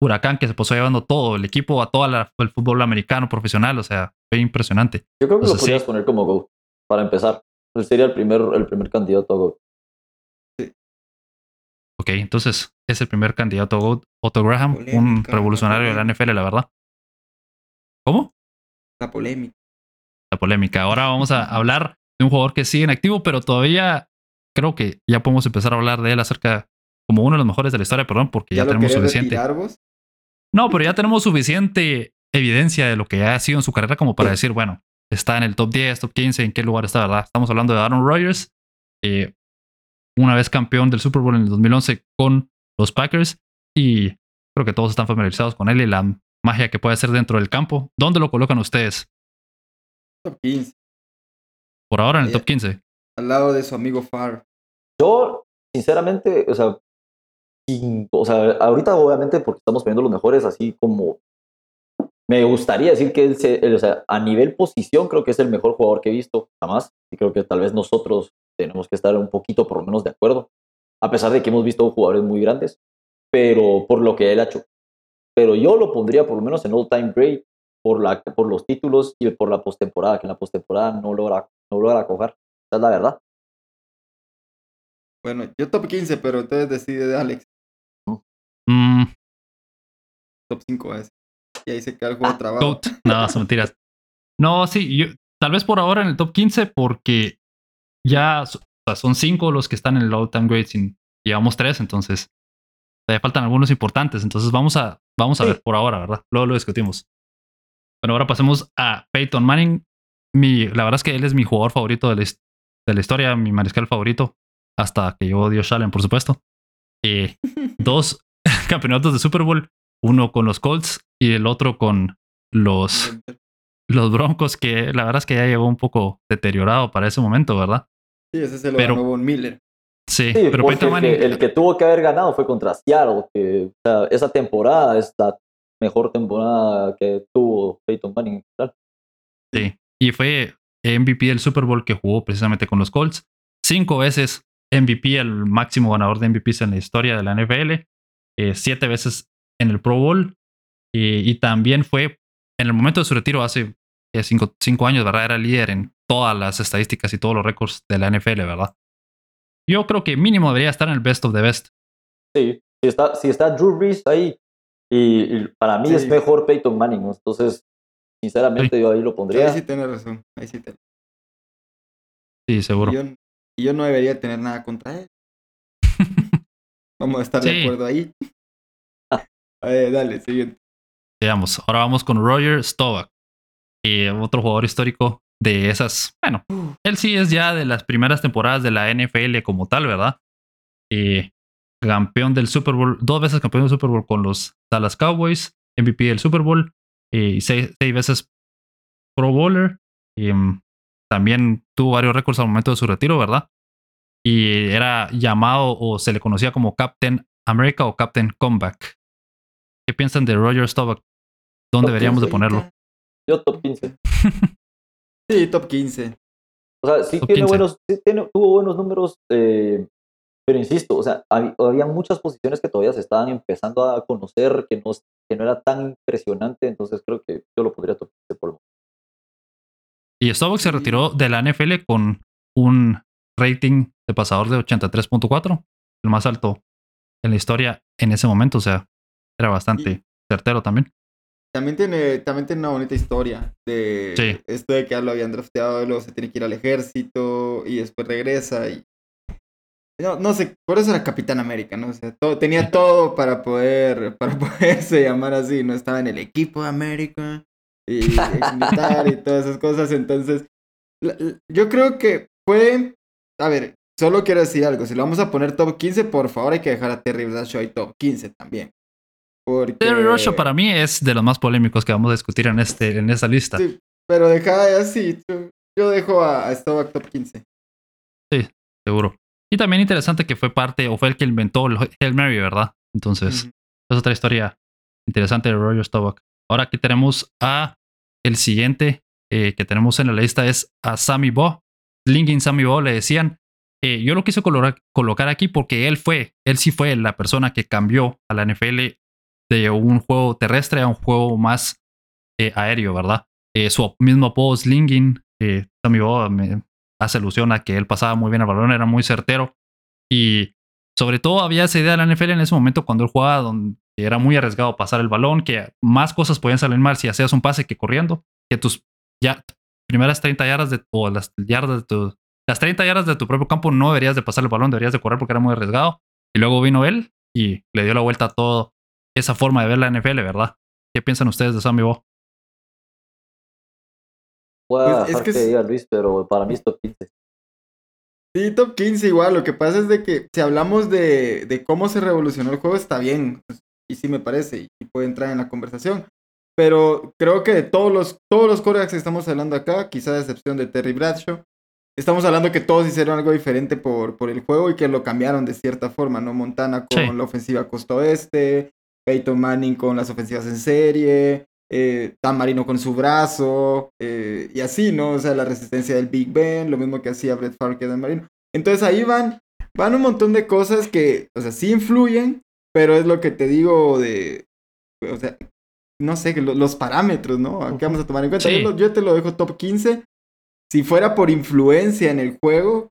S1: huracán que se pasó llevando todo, el equipo a todo el fútbol americano profesional. O sea, fue impresionante.
S2: Yo creo que lo podrías poner como GOAT, para empezar. Él sería el primer, el primer candidato a GOAT.
S1: Sí. Ok, entonces es el primer candidato a GOAT. Otto Graham, un revolucionario de la NFL, la verdad. ¿Cómo?
S3: La polémica.
S1: La polémica. Ahora vamos a hablar de un jugador que sigue en activo, pero todavía creo que ya podemos empezar a hablar de él acerca como uno de los mejores de la historia, perdón, porque ya, tenemos suficiente. No, pero ya tenemos suficiente evidencia de lo que ha sido en su carrera como para decir, bueno, está en el top 10, top 15, en qué lugar está, ¿verdad? Estamos hablando de Aaron Rodgers, eh, una vez campeón del Super Bowl en el 2011 con los Packers y creo que todos están familiarizados con él y la magia que puede hacer dentro del campo. ¿Dónde lo colocan ustedes?
S3: Top 15.
S1: Por ahora en el top 15.
S3: Al lado de su amigo Far.
S2: Yo, sinceramente, o sea, o sea, ahorita obviamente porque estamos poniendo los mejores, así como me gustaría decir que él, o sea, a nivel posición creo que es el mejor jugador que he visto jamás y creo que tal vez nosotros tenemos que estar un poquito por lo menos de acuerdo, a pesar de que hemos visto jugadores muy grandes, pero por lo que él ha hecho. Pero yo lo pondría por lo menos en all time great por, la, por los títulos y por la postemporada, que en la postemporada no logra, no logra coger. Esa es la verdad.
S3: Bueno, yo top 15, pero entonces decide de Alex.
S1: Mm.
S3: Top 5 es. Y ahí se queda el juego de ah, trabajo.
S1: No, son mentiras. No, sí, yo, tal vez por ahora en el top 15 porque ya son 5 los que están en el all time great sin llevamos 3, entonces todavía faltan algunos importantes, entonces vamos a vamos a ver por ahora, ¿verdad? Luego lo discutimos. Bueno, ahora pasemos a Peyton Manning. Mi, la verdad es que él es mi jugador favorito de la, de la historia, mi mariscal favorito, hasta que llegó Dios Allen, por supuesto. Eh, dos campeonatos de Super Bowl, uno con los Colts y el otro con los, los Broncos, que la verdad es que ya llegó un poco deteriorado para ese momento, ¿verdad?
S3: Sí, ese se lo pero, ganó Von Miller.
S1: Sí, pero
S2: Peyton Manning... el, que, tuvo que haber ganado fue contra Seattle, que esa temporada es la mejor temporada que tuvo Peyton Manning.
S1: Sí, y fue MVP del Super Bowl que jugó precisamente con los Colts. Cinco veces MVP, el máximo ganador de MVPs en la historia de la NFL. Eh, siete veces en el Pro Bowl. Y también fue, en el momento de su retiro, hace eh, cinco, cinco, años, ¿verdad? Era líder en todas las estadísticas y todos los récords de la NFL, ¿verdad? Yo creo que mínimo debería estar en el best of the best.
S2: Sí, si está, si está Drew Brees ahí, y, para mí es mejor Peyton Manning, entonces, sinceramente, yo ahí lo pondría.
S3: Ahí sí tienes razón, ahí sí
S1: Sí, seguro.
S3: Y yo, no debería tener nada contra él. Vamos a estar de acuerdo ahí. dale, siguiente.
S1: Veamos, ahora vamos con Roger Stovak, otro jugador histórico de esas. Bueno, él sí es ya de las primeras temporadas de la NFL como tal, ¿verdad? Y campeón del Super Bowl, dos veces campeón del Super Bowl con los Dallas Cowboys, MVP del Super Bowl y seis, veces Pro Bowler. Mm, también tuvo varios récords al momento de su retiro, ¿verdad? Y era llamado o se le conocía como Captain America o Captain Comeback. ¿Qué piensan de Roger Staubach? ¿Dónde deberíamos de ponerlo?
S2: Yo top 15.
S3: sí, top 15.
S2: O sea, sí, tiene buenos, tuvo buenos números eh, pero insisto, o sea, había muchas posiciones que todavía se estaban empezando a conocer, que no, que no era tan impresionante, entonces creo que yo lo podría tocar por
S1: Y Starbucks se retiró de la NFL con un rating de pasador de 83.4, el más alto en la historia en ese momento, o sea, era bastante certero también.
S3: También tiene, también tiene una bonita historia de esto de que ya lo habían drafteado, luego se tiene que ir al ejército y después regresa y no, no sé, por eso era Capitán América, ¿no? O sea, todo, tenía todo para poder, para poderse llamar así, ¿no? Estaba en el equipo de América y militar y todas esas cosas, entonces, yo creo que fue, a ver, solo quiero decir algo, si lo vamos a poner top 15, por favor hay que dejar a Terry Bradshaw y top 15 también. Porque...
S1: Terry Bradshaw para mí es de los más polémicos que vamos a discutir en, este, en esta lista. Sí,
S3: pero deja así, yo dejo a, a top 15.
S1: Sí, seguro. Y también interesante que fue parte, o fue el que inventó el Hail Mary, ¿verdad? Entonces, es otra historia interesante de Roger Staubach. Ahora aquí tenemos a el siguiente que tenemos en la lista es a Sammy Bo. Slinging Sammy Bo le decían. yo lo quise colocar aquí porque él fue, él sí fue la persona que cambió a la NFL de un juego terrestre a un juego más aéreo, ¿verdad? su mismo apodo Slinging, Sammy Bo me hace alusión a que él pasaba muy bien el balón, era muy certero y sobre todo había esa idea de la NFL en ese momento cuando él jugaba donde era muy arriesgado pasar el balón, que más cosas podían salir mal si hacías un pase que corriendo, que tus ya primeras 30 yardas de o las yardas de tu las 30 yardas de tu propio campo no deberías de pasar el balón, deberías de correr porque era muy arriesgado. Y luego vino él y le dio la vuelta a toda esa forma de ver la NFL, ¿verdad? ¿Qué piensan ustedes de Sammy Bo?
S2: Pues es que, diga Luis, pero para mí es top 15.
S3: Sí, top 15 igual. Lo que pasa es de que si hablamos de, de cómo se revolucionó el juego, está bien. Y sí me parece, y puede entrar en la conversación. Pero creo que de todos los, todos los corebacks que estamos hablando acá, quizá a excepción de Terry Bradshaw, estamos hablando que todos hicieron algo diferente por, por el juego y que lo cambiaron de cierta forma, ¿no? Montana con la ofensiva costa oeste, Peyton Manning con las ofensivas en serie, eh, Dan Marino con su brazo, eh, y así, ¿no? O sea, la resistencia del Big Ben, lo mismo que hacía Brett Favre que Dan Marino. Entonces ahí van, van un montón de cosas que, o sea, sí influyen, pero es lo que te digo de, o sea, no sé, los parámetros, ¿no? Aquí vamos a tomar en cuenta. Yo, te lo dejo top 15. Si fuera por influencia en el juego,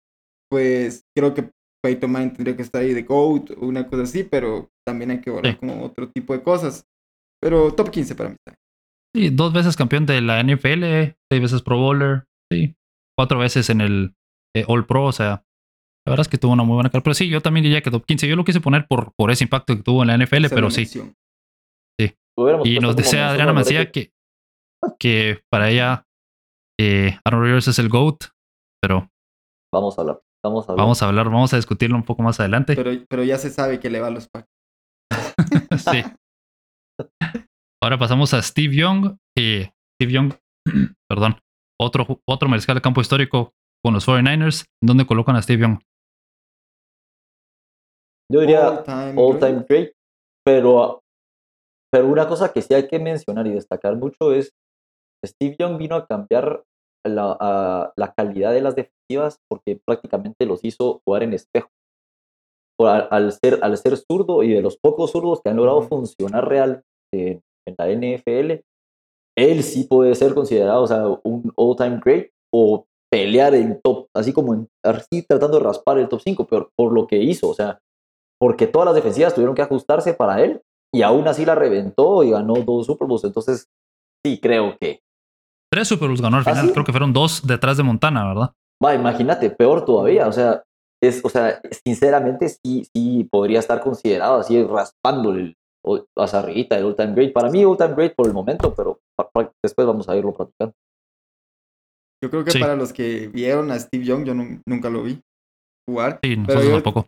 S3: pues creo que Peyton Manning tendría que estar ahí de GOAT o una cosa así, pero también hay que ver como otro tipo de cosas. Pero top 15 para mí.
S1: Sí, dos veces campeón de la NFL, seis veces Pro Bowler, sí, cuatro veces en el eh, All Pro, o sea, la verdad es que tuvo una muy buena carrera. Pero sí, yo también diría que top 15. Yo lo quise poner por, por ese impacto que tuvo en la NFL, pero sí. Sí. Y nos decía Adriana Macía que, que para ella eh, Aaron Rodgers es el GOAT, pero.
S2: Vamos a hablar. Vamos a hablar.
S1: Vamos a hablar, vamos a discutirlo un poco más adelante.
S3: Pero, pero ya se sabe que le va a los packs.
S1: sí. Ahora pasamos a Steve Young. Eh, Steve Young, perdón, otro, otro mariscal de campo histórico con los 49ers. ¿Dónde colocan a Steve Young?
S2: Yo diría all time, great, pero, pero una cosa que sí hay que mencionar y destacar mucho es Steve Young vino a cambiar la, la calidad de las defensivas porque prácticamente los hizo jugar en espejo. Al, al, ser, al ser zurdo y de los pocos zurdos que han logrado funcionar real en, la NFL, él sí puede ser considerado o sea, un all-time great o pelear en top, así como en, así tratando de raspar el top 5, pero por lo que hizo, o sea, porque todas las defensivas tuvieron que ajustarse para él y aún así la reventó y ganó dos Super Bowls. Entonces, sí creo que.
S1: Tres Super Bowls ganó al ¿Ah, final, creo que fueron dos detrás de Montana, ¿verdad?
S2: Va, imagínate, peor todavía, o sea, es, o sea, sinceramente sí, sí podría estar considerado así raspándole hacia arriba el all time great. Para mí, all time great por el momento, pero después vamos a irlo practicando.
S3: Yo creo que para los que vieron a Steve Young, yo nunca lo vi jugar.
S1: Sí, nosotros tampoco.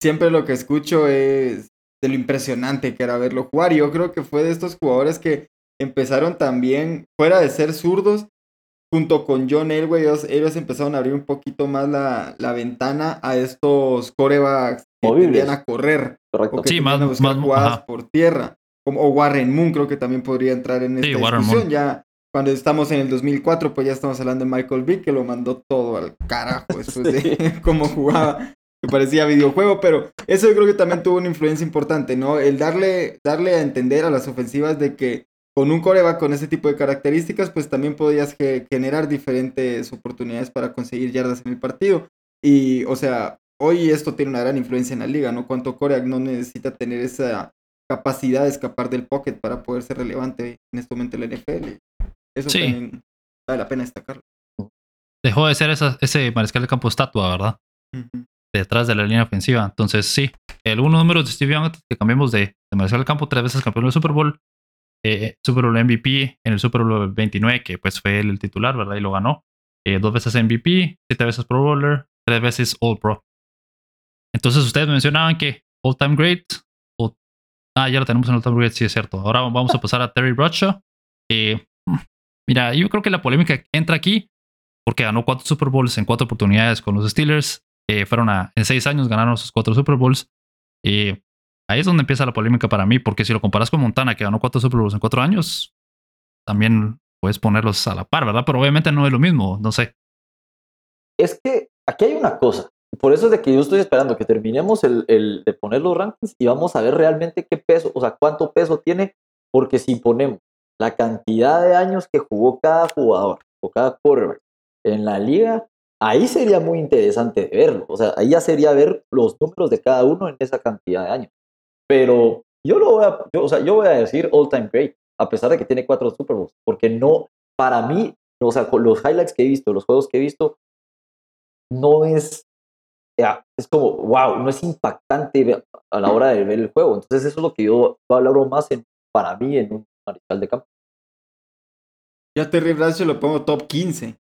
S3: Siempre lo que escucho es de lo impresionante que era verlo jugar. Y yo creo que fue de estos jugadores que empezaron también, fuera de ser zurdos, junto con John Elway, ellos, empezaron a abrir un poquito más la, la ventana a estos corebacks que tendrían a correr.
S2: Correcto.
S3: O que
S1: sí, más,
S3: jugadas por tierra. Como, o Warren Moon creo que también podría entrar en esta discusión. Ya cuando estamos en el 2004, pues ya estamos hablando de Michael Vick, que lo mandó todo al carajo después de cómo jugaba. Me parecía videojuego, pero eso yo creo que también tuvo una influencia importante, ¿no? El darle, darle a entender a las ofensivas de que con un coreback con ese tipo de características, pues también podías generar diferentes oportunidades para conseguir yardas en el partido. Y, o sea, hoy esto tiene una gran influencia en la liga, ¿no? Cuánto coreback no necesita tener esa capacidad de escapar del pocket para poder ser relevante en este momento en la NFL. Eso también vale la pena destacarlo.
S1: Dejó de ser ese mariscal de campo estatua, ¿verdad? Detrás de la línea ofensiva. Entonces, sí, el uno número de Steve Young, que cambiamos de, mariscal de campo, tres veces campeón del Super Bowl, eh, Super Bowl MVP en el Super Bowl 29, que pues fue el titular, ¿verdad? Y lo ganó. Eh, dos veces MVP, siete veces Pro Bowler, tres veces All Pro. Entonces, ustedes mencionaban que All Time Great. ah, ya lo tenemos en All Time Great, sí es cierto. Ahora vamos a pasar a Terry Bradshaw. Eh, Mira, yo creo que la polémica entra aquí porque ganó cuatro Super Bowls en cuatro oportunidades con los Steelers. Eh, fueron en seis años ganaron sus cuatro Super Bowls. Ahí es donde empieza la polémica para mí, porque si lo comparas con Montana, que ganó cuatro Super Bowls en cuatro años, también puedes ponerlos a la par, ¿verdad? Pero obviamente no es lo mismo, no sé.
S2: Es que aquí hay una cosa. Por eso es de que yo estoy esperando que terminemos el, el de poner los rankings y vamos a ver realmente qué peso, o sea, cuánto peso tiene, porque si ponemos la cantidad de años que jugó cada jugador o cada quarterback en la liga, ahí sería muy interesante de verlo. O sea, ahí ya sería ver los números de cada uno en esa cantidad de años. Pero yo lo voy a, o sea, yo voy a decir all time great, a pesar de que tiene cuatro Super Bowls, porque no, para mí, o sea, los highlights que he visto, los juegos que he visto, no es, es como, wow, no es impactante a la hora de ver el juego. Entonces eso es lo que yo valoro más en, para mí en un mariscal de campo.
S3: Yo a Terry Bradshaw lo pongo top 15.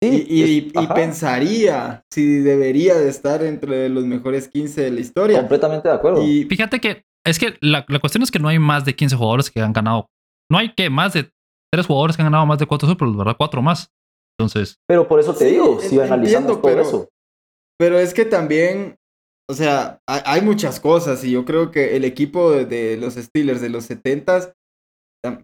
S3: Y, pensaría si debería de estar entre los mejores 15 de la historia.
S2: Completamente de acuerdo.
S1: Y fíjate que es que la, cuestión es que no hay más de 15 jugadores que han ganado. No hay que más de tres jugadores que han ganado más de cuatro Super ¿verdad? Cuatro más. Entonces.
S2: Pero por eso te digo, si analizando todo eso.
S3: Pero es que también, o sea, hay, muchas cosas y yo creo que el equipo de, los Steelers de los 70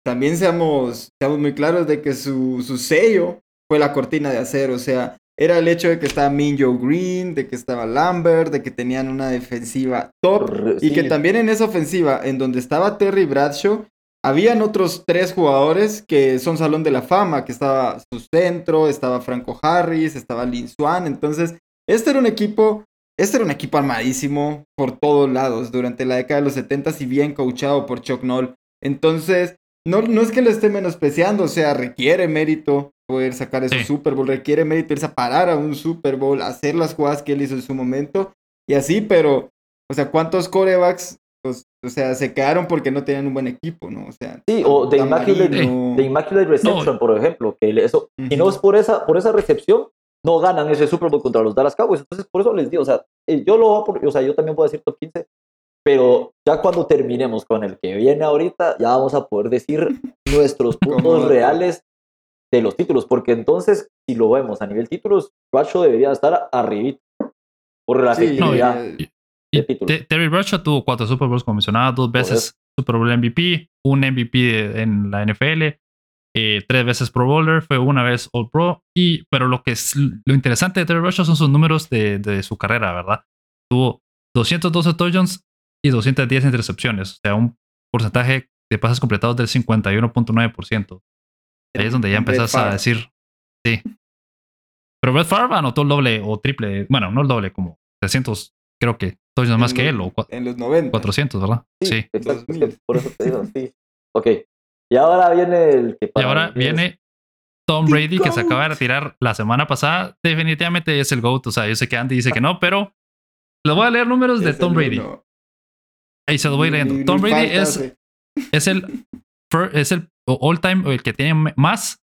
S3: también seamos, seamos muy claros de que su, su sello fue la cortina de acero. O sea, era el hecho de que estaba Minjo Green, de que estaba Lambert, de que tenían una defensiva top y que también en esa ofensiva, en donde estaba Terry Bradshaw, habían otros tres jugadores que son Salón de la Fama, que estaba su centro, estaba Franco Harris, estaba Lin Swan, entonces este era un equipo, este era un equipo armadísimo por todos lados durante la década de los 70 y bien coachado por Chuck Noll. Entonces, no, no es que lo esté menospreciando, o sea, requiere mérito poder sacar ese Super Bowl, requiere mérito irse a parar a un Super Bowl, hacer las jugadas que él hizo en su momento y así, pero, o sea, ¿cuántos corebacks, pues, o sea, se quedaron porque no tenían un buen equipo, ¿no? O sea,
S2: sí, o de Immaculate, Reception, por ejemplo, que eso, y no es por esa, por esa recepción, no ganan ese Super Bowl contra los Dallas Cowboys, entonces por eso les digo, o sea, eh, yo lo o sea, yo también puedo decir top 15, pero ya cuando terminemos con el que viene ahorita, ya vamos a poder decir nuestros puntos reales de los títulos, porque entonces, si lo vemos a nivel títulos, Bradshaw debería estar arriba por la sí,
S1: Terry Bradshaw tuvo cuatro Super Bowls, como mencionaba, dos veces Super Bowl MVP, un MVP en la NFL, eh, tres veces Pro Bowler, fue una vez All Pro, y, pero lo que es lo interesante de Terry Bradshaw son sus números de, de su carrera, ¿verdad? Tuvo 212 touchdowns y 210 intercepciones, o sea, un porcentaje de pases completados del 51.9%. Ahí es donde ya empezás a decir, sí. Pero Brett Favre anotó el doble o triple, bueno, no el doble, como 300, creo que, touchdowns más que él, o
S3: en los 90.
S1: 400, ¿verdad?
S2: Sí. Por eso te digo, sí. Ok. Y ahora viene el que
S1: Y ahora viene Tom Brady, que se acaba de retirar la semana pasada. Definitivamente es el GOAT. O sea, yo sé que Andy dice que no, pero les voy a leer números de Tom Brady. Ahí se los voy leyendo. Tom Brady es, es el es el all time, el que tiene más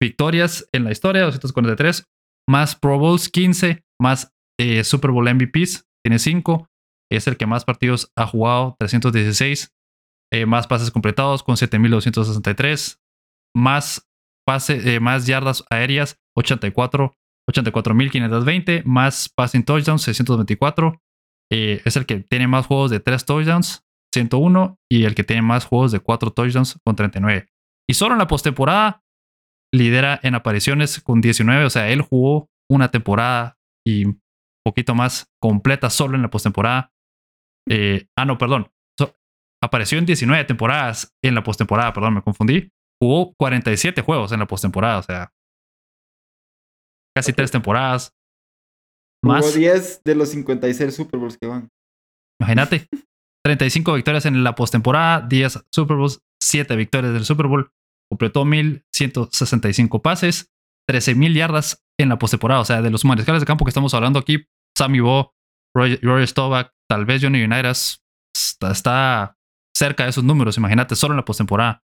S1: victorias en la historia, 243, más Pro Bowls, 15, más eh, Super Bowl MVPs, tiene 5, es el que más partidos ha jugado, 316, eh, más pases completados con 7263, más, pase, eh, más yardas aéreas, 84, 84.520, más passing touchdowns, 624, es el que tiene más juegos de 3 touchdowns, 101 y el que tiene más juegos de 4 touchdowns con 39. Y solo en la postemporada lidera en apariciones con 19, o sea, él jugó una temporada y un poquito más completa solo en la postemporada. Eh, ah, no, perdón. apareció en 19 temporadas en la postemporada, perdón, me confundí. Jugó 47 juegos en la postemporada, o sea, casi tres temporadas.
S3: Más. Jugó 10 de los 56 Super Bowls que van.
S1: Imagínate. 35 victorias en la postemporada, 10 Super Bowls, 7 victorias del Super Bowl, completó 1165 pases, 13.000 yardas en la postemporada. O sea, de los mariscales de campo que estamos hablando aquí, Sammy Bo, Roy, Stovak, tal vez Johnny Unitas, está, cerca de esos números. Imagínate, solo en la postemporada.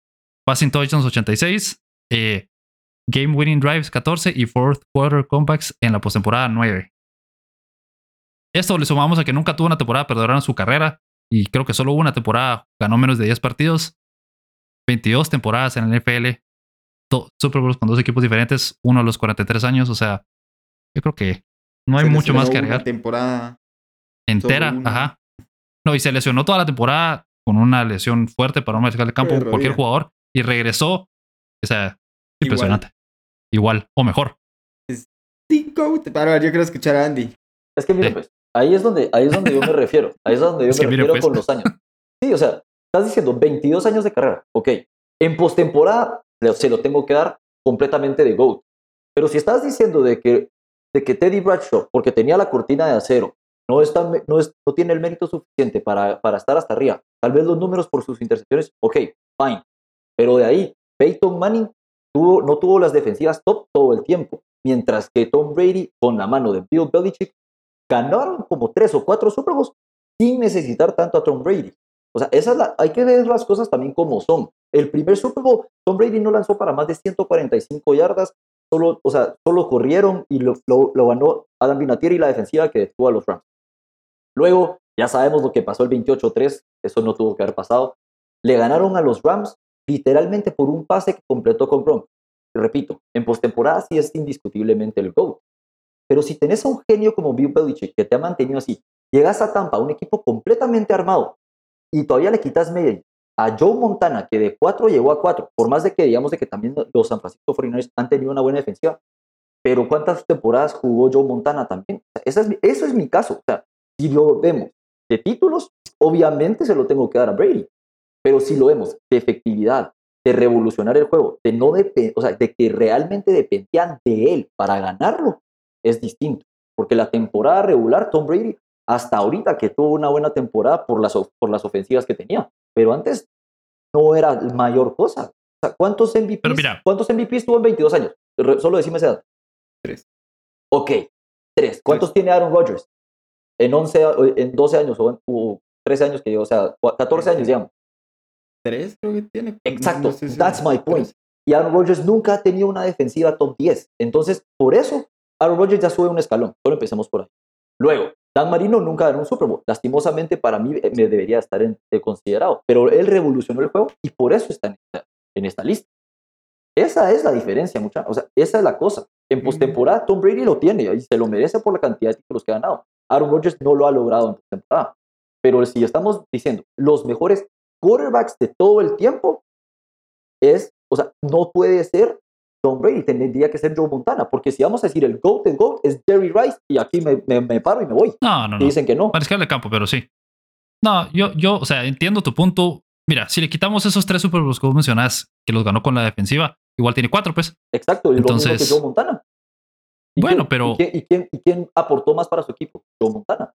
S1: Passing touchdowns 86, eh, game winning drives 14 y fourth quarter comebacks en la postemporada 9. Esto le sumamos a que nunca tuvo una temporada perdedora en su carrera y creo que solo una temporada ganó menos de 10 partidos. 22 temporadas en el NFL. Super Bowls con dos equipos diferentes, uno a los 43 años. O sea, yo creo que no hay mucho más que agregar.
S3: temporada
S1: entera, ajá. No, y se lesionó toda la temporada con una lesión fuerte para un mariscal de campo, cualquier jugador, y regresó. O sea, Impresionante. Igual, o mejor.
S3: The GOAT. Para yo quiero escuchar a Andy.
S2: Es que mire, pues, ahí es donde, ahí es donde yo me refiero. Ahí es donde yo me refiero pues. con los años. Sí, o sea, estás diciendo 22 años de carrera. Ok. En postemporada se lo tengo que dar completamente de GOAT. Pero si estás diciendo de que, de que Teddy Bradshaw, porque tenía la cortina de acero, no, está, no, es, no tiene el mérito suficiente para, para estar hasta arriba, tal vez los números por sus intercepciones, ok, fine. Pero de ahí, Peyton Manning tuvo, no tuvo las defensivas top todo el tiempo, mientras que Tom Brady, con la mano de Bill Belichick, ganaron como tres o cuatro Super Bowls sin necesitar tanto a Tom Brady. O sea, esa es la, hay que ver las cosas también como son. El primer Super Bowl, Tom Brady no lanzó para más de 145 yardas, solo, o sea, solo corrieron y lo, lo, ganó Adam Vinatieri y la defensiva que detuvo a los Rams. Luego, ya sabemos lo que pasó el 28-3, eso no tuvo que haber pasado. Le ganaron a los Rams literalmente por un pase que completó con Gronk. Repito, en postemporada sí es indiscutiblemente el GOAT. Pero si tenés a un genio como Bill Belichick que te ha mantenido así, llegas a Tampa, un equipo completamente armado, y todavía le quitas media a Joe Montana, que de 4 llegó a 4, por más de que digamos de que también los San Francisco 49ers han tenido una buena defensiva, pero ¿cuántas temporadas jugó Joe Montana también? eso es mi caso. O sea, si lo vemos de títulos, obviamente se lo tengo que dar a Brady, pero si lo vemos de efectividad, de revolucionar el juego, de, no o sea, de que realmente dependían de él para ganarlo, es distinto. Porque la temporada regular, Tom Brady, hasta ahorita que tuvo una buena temporada por las, por las ofensivas que tenía, pero antes no era mayor cosa. O sea, ¿cuántos MVPs, ¿cuántos MVPs tuvo en 22 años? Solo decime esa edad.
S3: Tres.
S2: Ok, tres. ¿Cuántos tiene Aaron Rodgers? En 11, en 12 años o, 13 años que yo, o sea, 14 años, digamos.
S3: Tres creo que tiene.
S2: Exacto, that's my point. Y Aaron Rodgers nunca ha tenido una defensiva top 10. Entonces, por eso, Aaron Rodgers ya sube un escalón. Solo empecemos por ahí. Luego, Dan Marino nunca ganó un Super Bowl. Lastimosamente para mí eh, me debería estar en, eh, considerado, pero él revolucionó el juego y por eso está en esta, lista. Esa es la diferencia, mucha. O sea, esa es la cosa. En postemporada Tom Brady lo tiene y se lo merece por la cantidad de títulos que ha ganado. Aaron Rodgers no lo ha logrado en postemporada. Pero si estamos diciendo los mejores quarterbacks de todo el tiempo, es, o sea, no puede ser Tom Brady, tendría que ser Joe Montana, porque si vamos a decir el GOAT, el GOAT es Jerry Rice, y aquí me, me, paro y me voy.
S1: No, no, no.
S2: dicen que no.
S1: Mariscal campo, pero sí. No, yo, yo, o sea, entiendo tu punto. Mira, si le quitamos esos tres Super Bowls que vos mencionás, que los ganó con la defensiva, igual tiene cuatro, pues.
S2: Exacto, y Entonces, lo mismo que Joe Montana.
S1: Bueno, pero.
S2: ¿y quién, y, quién, aportó más para su equipo? Joe Montana.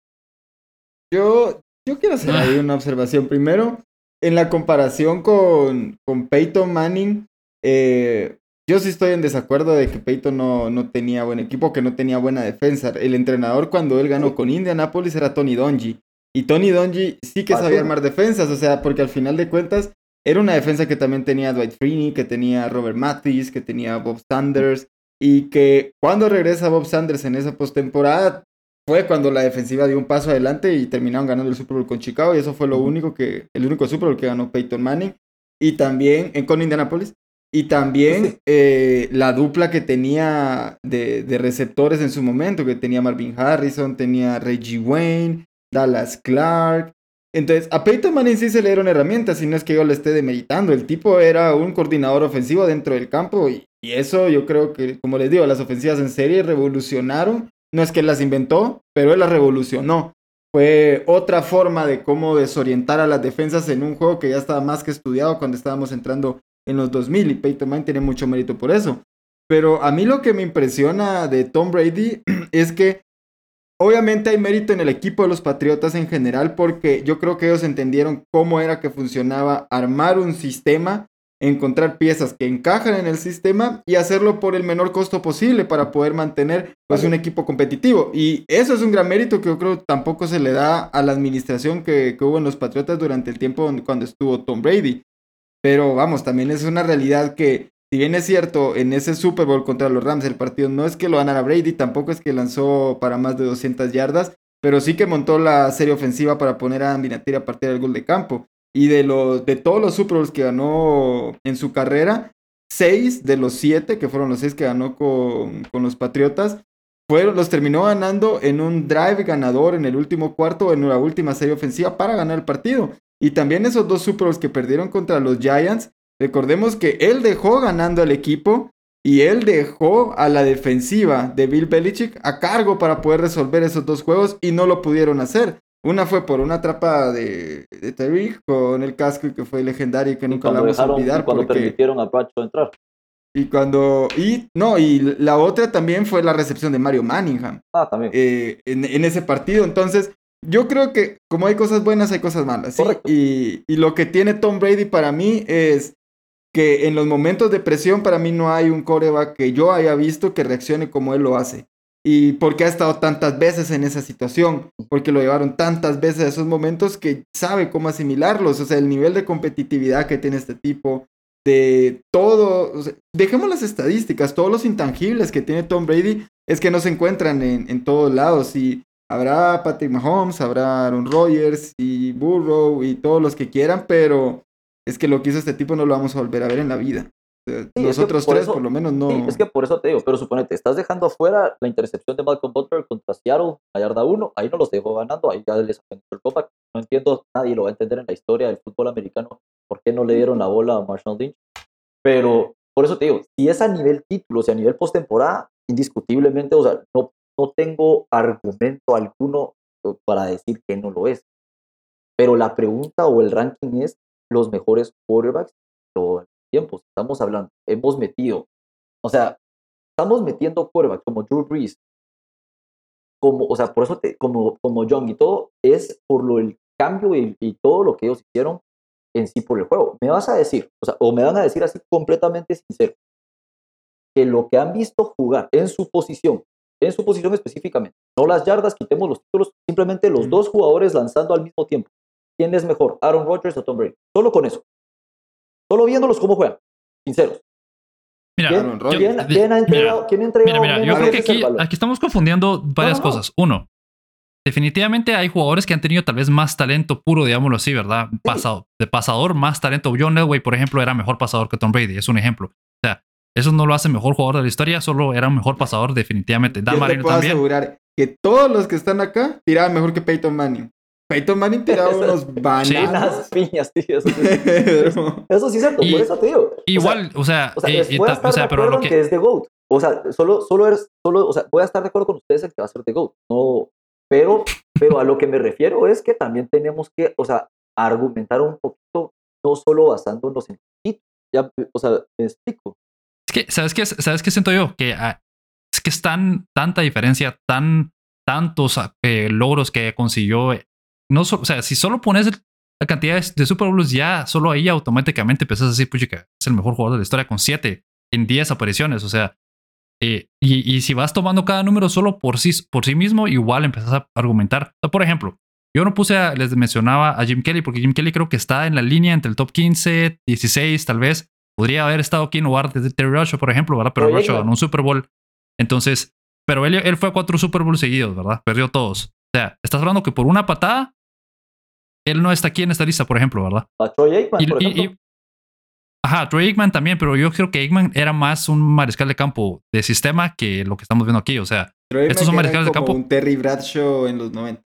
S3: Yo, yo quiero hacer ahí ah. una observación. Primero, en la comparación con, con Peyton Manning, eh, yo sí estoy en desacuerdo de que Peyton no, no, tenía buen equipo, que no tenía buena defensa. El entrenador cuando él ganó con Indianapolis era Tony Donji. Y Tony Donji sí que sabía armar defensas, o sea, porque al final de cuentas era una defensa que también tenía Dwight Freeney, que tenía Robert Mathis, que tenía Bob Sanders. Y que cuando regresa Bob Sanders en esa postemporada, fue cuando la defensiva dio un paso adelante y terminaron ganando el Super Bowl con Chicago. Y eso fue lo único que, el único Super Bowl que ganó Peyton Manning. Y también en, con Indianapolis. Y también eh, la dupla que tenía de, receptores en su momento, que tenía Marvin Harrison, tenía Reggie Wayne, Dallas Clark. Entonces, a Peyton Manning sí se le dieron herramientas, si no es que yo le esté demeritando. El tipo era un coordinador ofensivo dentro del campo y, y eso yo creo que, como les digo, las ofensivas en serie revolucionaron. No es que las inventó, pero él las revolucionó. Fue otra forma de cómo desorientar a las defensas en un juego que ya estaba más que estudiado cuando estábamos entrando en los 2000 y Peyton Manning tiene mucho mérito por eso. Pero a mí lo que me impresiona de Tom Brady es que obviamente hay mérito en el equipo de los Patriotas en general porque yo creo que ellos entendieron cómo era que funcionaba armar un sistema, encontrar piezas que encajan en el sistema y hacerlo por el menor costo posible para poder mantener pues un equipo competitivo. Y eso es un gran mérito que yo creo tampoco se le da a la administración que, que hubo en los Patriotas durante el tiempo cuando estuvo Tom Brady. Pero vamos, también es una realidad que, si bien es cierto, en ese Super Bowl contra los Rams el partido no es que lo ganara Brady, tampoco es que lanzó para más de 200 yardas, pero sí que montó la serie ofensiva para poner a Vinatieri a partir del gol de campo. Y de, los, de todos los Super Bowls que ganó en su carrera, seis de los siete, que fueron los seis que ganó con, con los Patriotas, fueron, los terminó ganando en un drive ganador en el último cuarto, en la última serie ofensiva para ganar el partido. Y también esos dos Super Bowls que perdieron contra los Giants Recordemos que él dejó ganando al equipo y él dejó a la defensiva de Bill Belichick a cargo para poder resolver esos dos juegos y no lo pudieron hacer. Una fue por una atrapada de, de con el casco que fue legendario y que nunca la vamos a olvidar.
S2: Cuando permitieron a Bracho entrar.
S3: Y cuando. Y no, y la otra también fue la recepción de Mario Manningham.
S2: Ah, también.
S3: Eh, en, en, ese partido. Entonces, yo creo que como hay cosas buenas, hay cosas malas. ¿sí? Y, y, lo que tiene Tom Brady para mí es que en los momentos de presión, para mí no hay un coreback que yo haya visto que reaccione como él lo hace. Y porque ha estado tantas veces en esa situación, porque lo llevaron tantas veces a esos momentos que sabe cómo asimilarlos. O sea, el nivel de competitividad que tiene este tipo, de todo, dejemos las estadísticas, todos los intangibles que tiene Tom Brady es que no se encuentran en, en todos lados y habrá Patrick Mahomes, habrá Aaron Rodgers y Burrow y todos los que quieran, pero es que lo que hizo este tipo no lo vamos a volver a ver en la vida. Nosotros tres, por lo menos, no.
S2: es que por eso te digo, pero suponete, estás dejando afuera la intercepción de Malcolm Butler contra Seattle a yarda 1, ahí no los dejo ganando, ahí ya les el copa. No entiendo, nadie lo va a entender en la historia del fútbol americano, por qué no le dieron la bola a Marshall Lynch. Pero por eso te digo, si es a nivel título, si a nivel postemporada, indiscutiblemente, o sea, no, no tengo argumento alguno para decir que no lo es. Pero la pregunta o el ranking es los mejores quarterbacks todo el tiempo. Estamos hablando, hemos metido, o sea, estamos metiendo quarterbacks como Drew Brees, como, o sea, por eso, te, como, como John y todo, es por lo el cambio y, y todo lo que ellos hicieron en sí por el juego. Me vas a decir, o sea, o me van a decir así completamente sincero, que lo que han visto jugar en su posición, en su posición específicamente, no las yardas, quitemos los títulos, simplemente los dos jugadores lanzando al mismo tiempo. ¿Quién es mejor, Aaron Rodgers o Tom Brady? Solo con eso. Solo viéndolos cómo juegan, sinceros.
S1: Mira, ¿Quién, ¿quién, ¿quién ha entregado? Mira, ¿quién ha entregado mira, mira yo creo que aquí, aquí, estamos confundiendo varias no, no. cosas. Uno, definitivamente hay jugadores que han tenido tal vez más talento puro, digámoslo así, ¿verdad? Sí. Pasado, de pasador, más talento. John Elway, por ejemplo, era mejor pasador que Tom Brady, es un ejemplo. Eso no lo hace mejor jugador de la historia, solo era un mejor pasador definitivamente. Dan
S3: Yo
S1: Marino
S3: te puedo
S1: también.
S3: asegurar que todos los que están acá tiraban mejor que Peyton Manning. Peyton Manning tiraba unos bananas.
S2: Sí. piñas, tío. Eso, eso, eso sí es cierto,
S1: Y-
S2: por eso te digo.
S1: Igual, o sea,
S2: O sea,
S1: y o sea,
S2: de
S1: pero
S2: acuerdo
S1: lo que,
S2: que es de GOAT. O sea, solo, solo eres, solo, o sea, voy a estar de acuerdo con ustedes en que va a ser de GOAT. No, pero, pero a lo que me refiero es que también tenemos que, o sea, argumentar un poquito, no solo basándonos en. Ya, o sea, me explico.
S1: Es que, ¿sabes qué, ¿sabes qué siento yo? Que ah, es que es tan, tanta diferencia, tan, tantos ah, eh, logros que consiguió. eh, No o sea, si solo pones la cantidad de, de Super Bowls, ya solo ahí automáticamente empiezas a decir, pucha, que es el mejor jugador de la historia con 7 en 10 apariciones. O sea, eh, y, y si vas tomando cada número solo por sí, por sí mismo, igual empezás a argumentar. Por ejemplo, yo no puse, a- les mencionaba a Jim Kelly, porque Jim Kelly creo que está en la línea entre el top 15, 16, tal vez. Podría haber estado aquí en lugar de Terry Bradshaw, por ejemplo, ¿verdad? Pero Bradshaw ganó un Super Bowl. Entonces, pero él, él fue a cuatro Super Bowls seguidos, ¿verdad? Perdió todos. O sea, estás hablando que por una patada, él no está aquí en esta lista, por ejemplo, ¿verdad?
S2: A Troy Aikman,
S1: Y-
S2: por
S1: y-
S2: ejemplo.
S1: y- ajá, Troy Aikman también, pero yo creo que Aikman era más un mariscal de campo de sistema que lo que estamos viendo aquí. O sea,
S3: Troy
S1: Estos son mariscales de
S3: como
S1: campo.
S3: un Terry Bradshaw en los 90.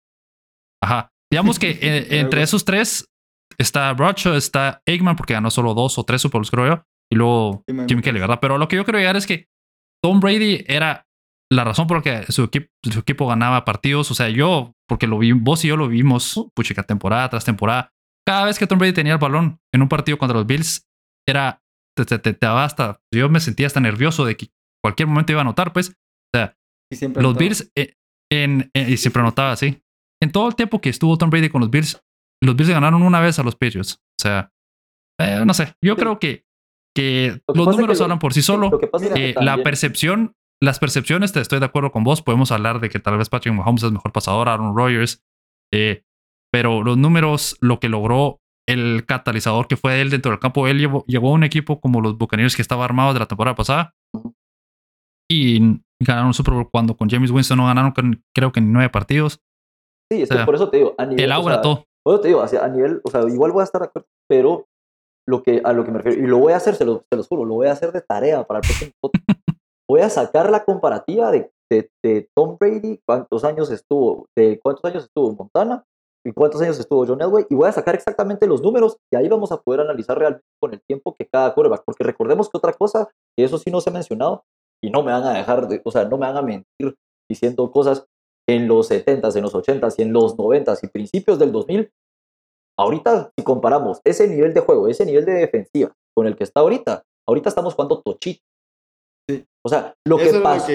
S1: Ajá. Digamos que eh, entre esos tres está Bradshaw, está Aikman, porque ganó solo dos o tres Super Bowls, creo yo, y luego
S3: Sí, man.
S1: Jim Kelly, ¿verdad? Pero lo que yo quiero llegar es que Tom Brady era la razón por la que su equipo, su equipo ganaba partidos. O sea, yo, porque lo vi, vos y yo lo vimos, puchica, temporada tras temporada. Cada vez que Tom Brady tenía el balón en un partido contra los Bills, era, te, te, te- te hasta, yo me sentía hasta nervioso de que cualquier momento iba a anotar, pues.
S3: Y siempre
S1: Los
S3: anotaba.
S1: Bills, eh, en, en- y siempre anotaba así. En todo el tiempo que estuvo Tom Brady con los Bills, los Bills ganaron una vez a los Patriots. O sea, eh, no sé. Yo
S2: Sí.
S1: creo que, que
S2: Lo que
S1: los
S2: es
S1: números
S2: que
S1: hablan por sí solo.
S2: Lo que pasa es que
S1: Eh, la percepción, las percepciones, te estoy de acuerdo con vos. Podemos hablar de que tal vez Patrick Mahomes es mejor pasador, Aaron Rodgers. eh, pero los números, lo que logró el catalizador que fue él dentro del campo, él llevó, llevó a un equipo como los Buccaneers que estaba armado de la temporada pasada y ganaron Super Bowl cuando con James Winston no ganaron creo que ni nueve partidos.
S2: Sí, es
S1: o
S2: que por eso te digo, a nivel,
S1: El
S2: o
S1: aura,
S2: sea,
S1: todo.
S2: Eso te digo, sea, a nivel, o sea, igual voy a estar de acuerdo, pero lo que, a lo que me refiero, y lo voy a hacer, se lo, se los juro, lo voy a hacer de tarea para el próximo. Voy a sacar la comparativa de, de, de Tom Brady, cuántos años estuvo, de cuántos años estuvo Montana y cuántos años estuvo John Elway y voy a sacar exactamente los números y ahí vamos a poder analizar realmente con el tiempo que cada quarterback, porque recordemos que otra cosa, que eso sí no se ha mencionado y no me van a dejar, de, o sea, no me van a mentir diciendo cosas en los 70s, en los 80s y en los 90s y principios del 2000. Ahorita, si comparamos ese nivel de juego, ese nivel de defensiva con el que está ahorita, ahorita estamos jugando tochito.
S3: Sí.
S2: O sea, lo que, pasó,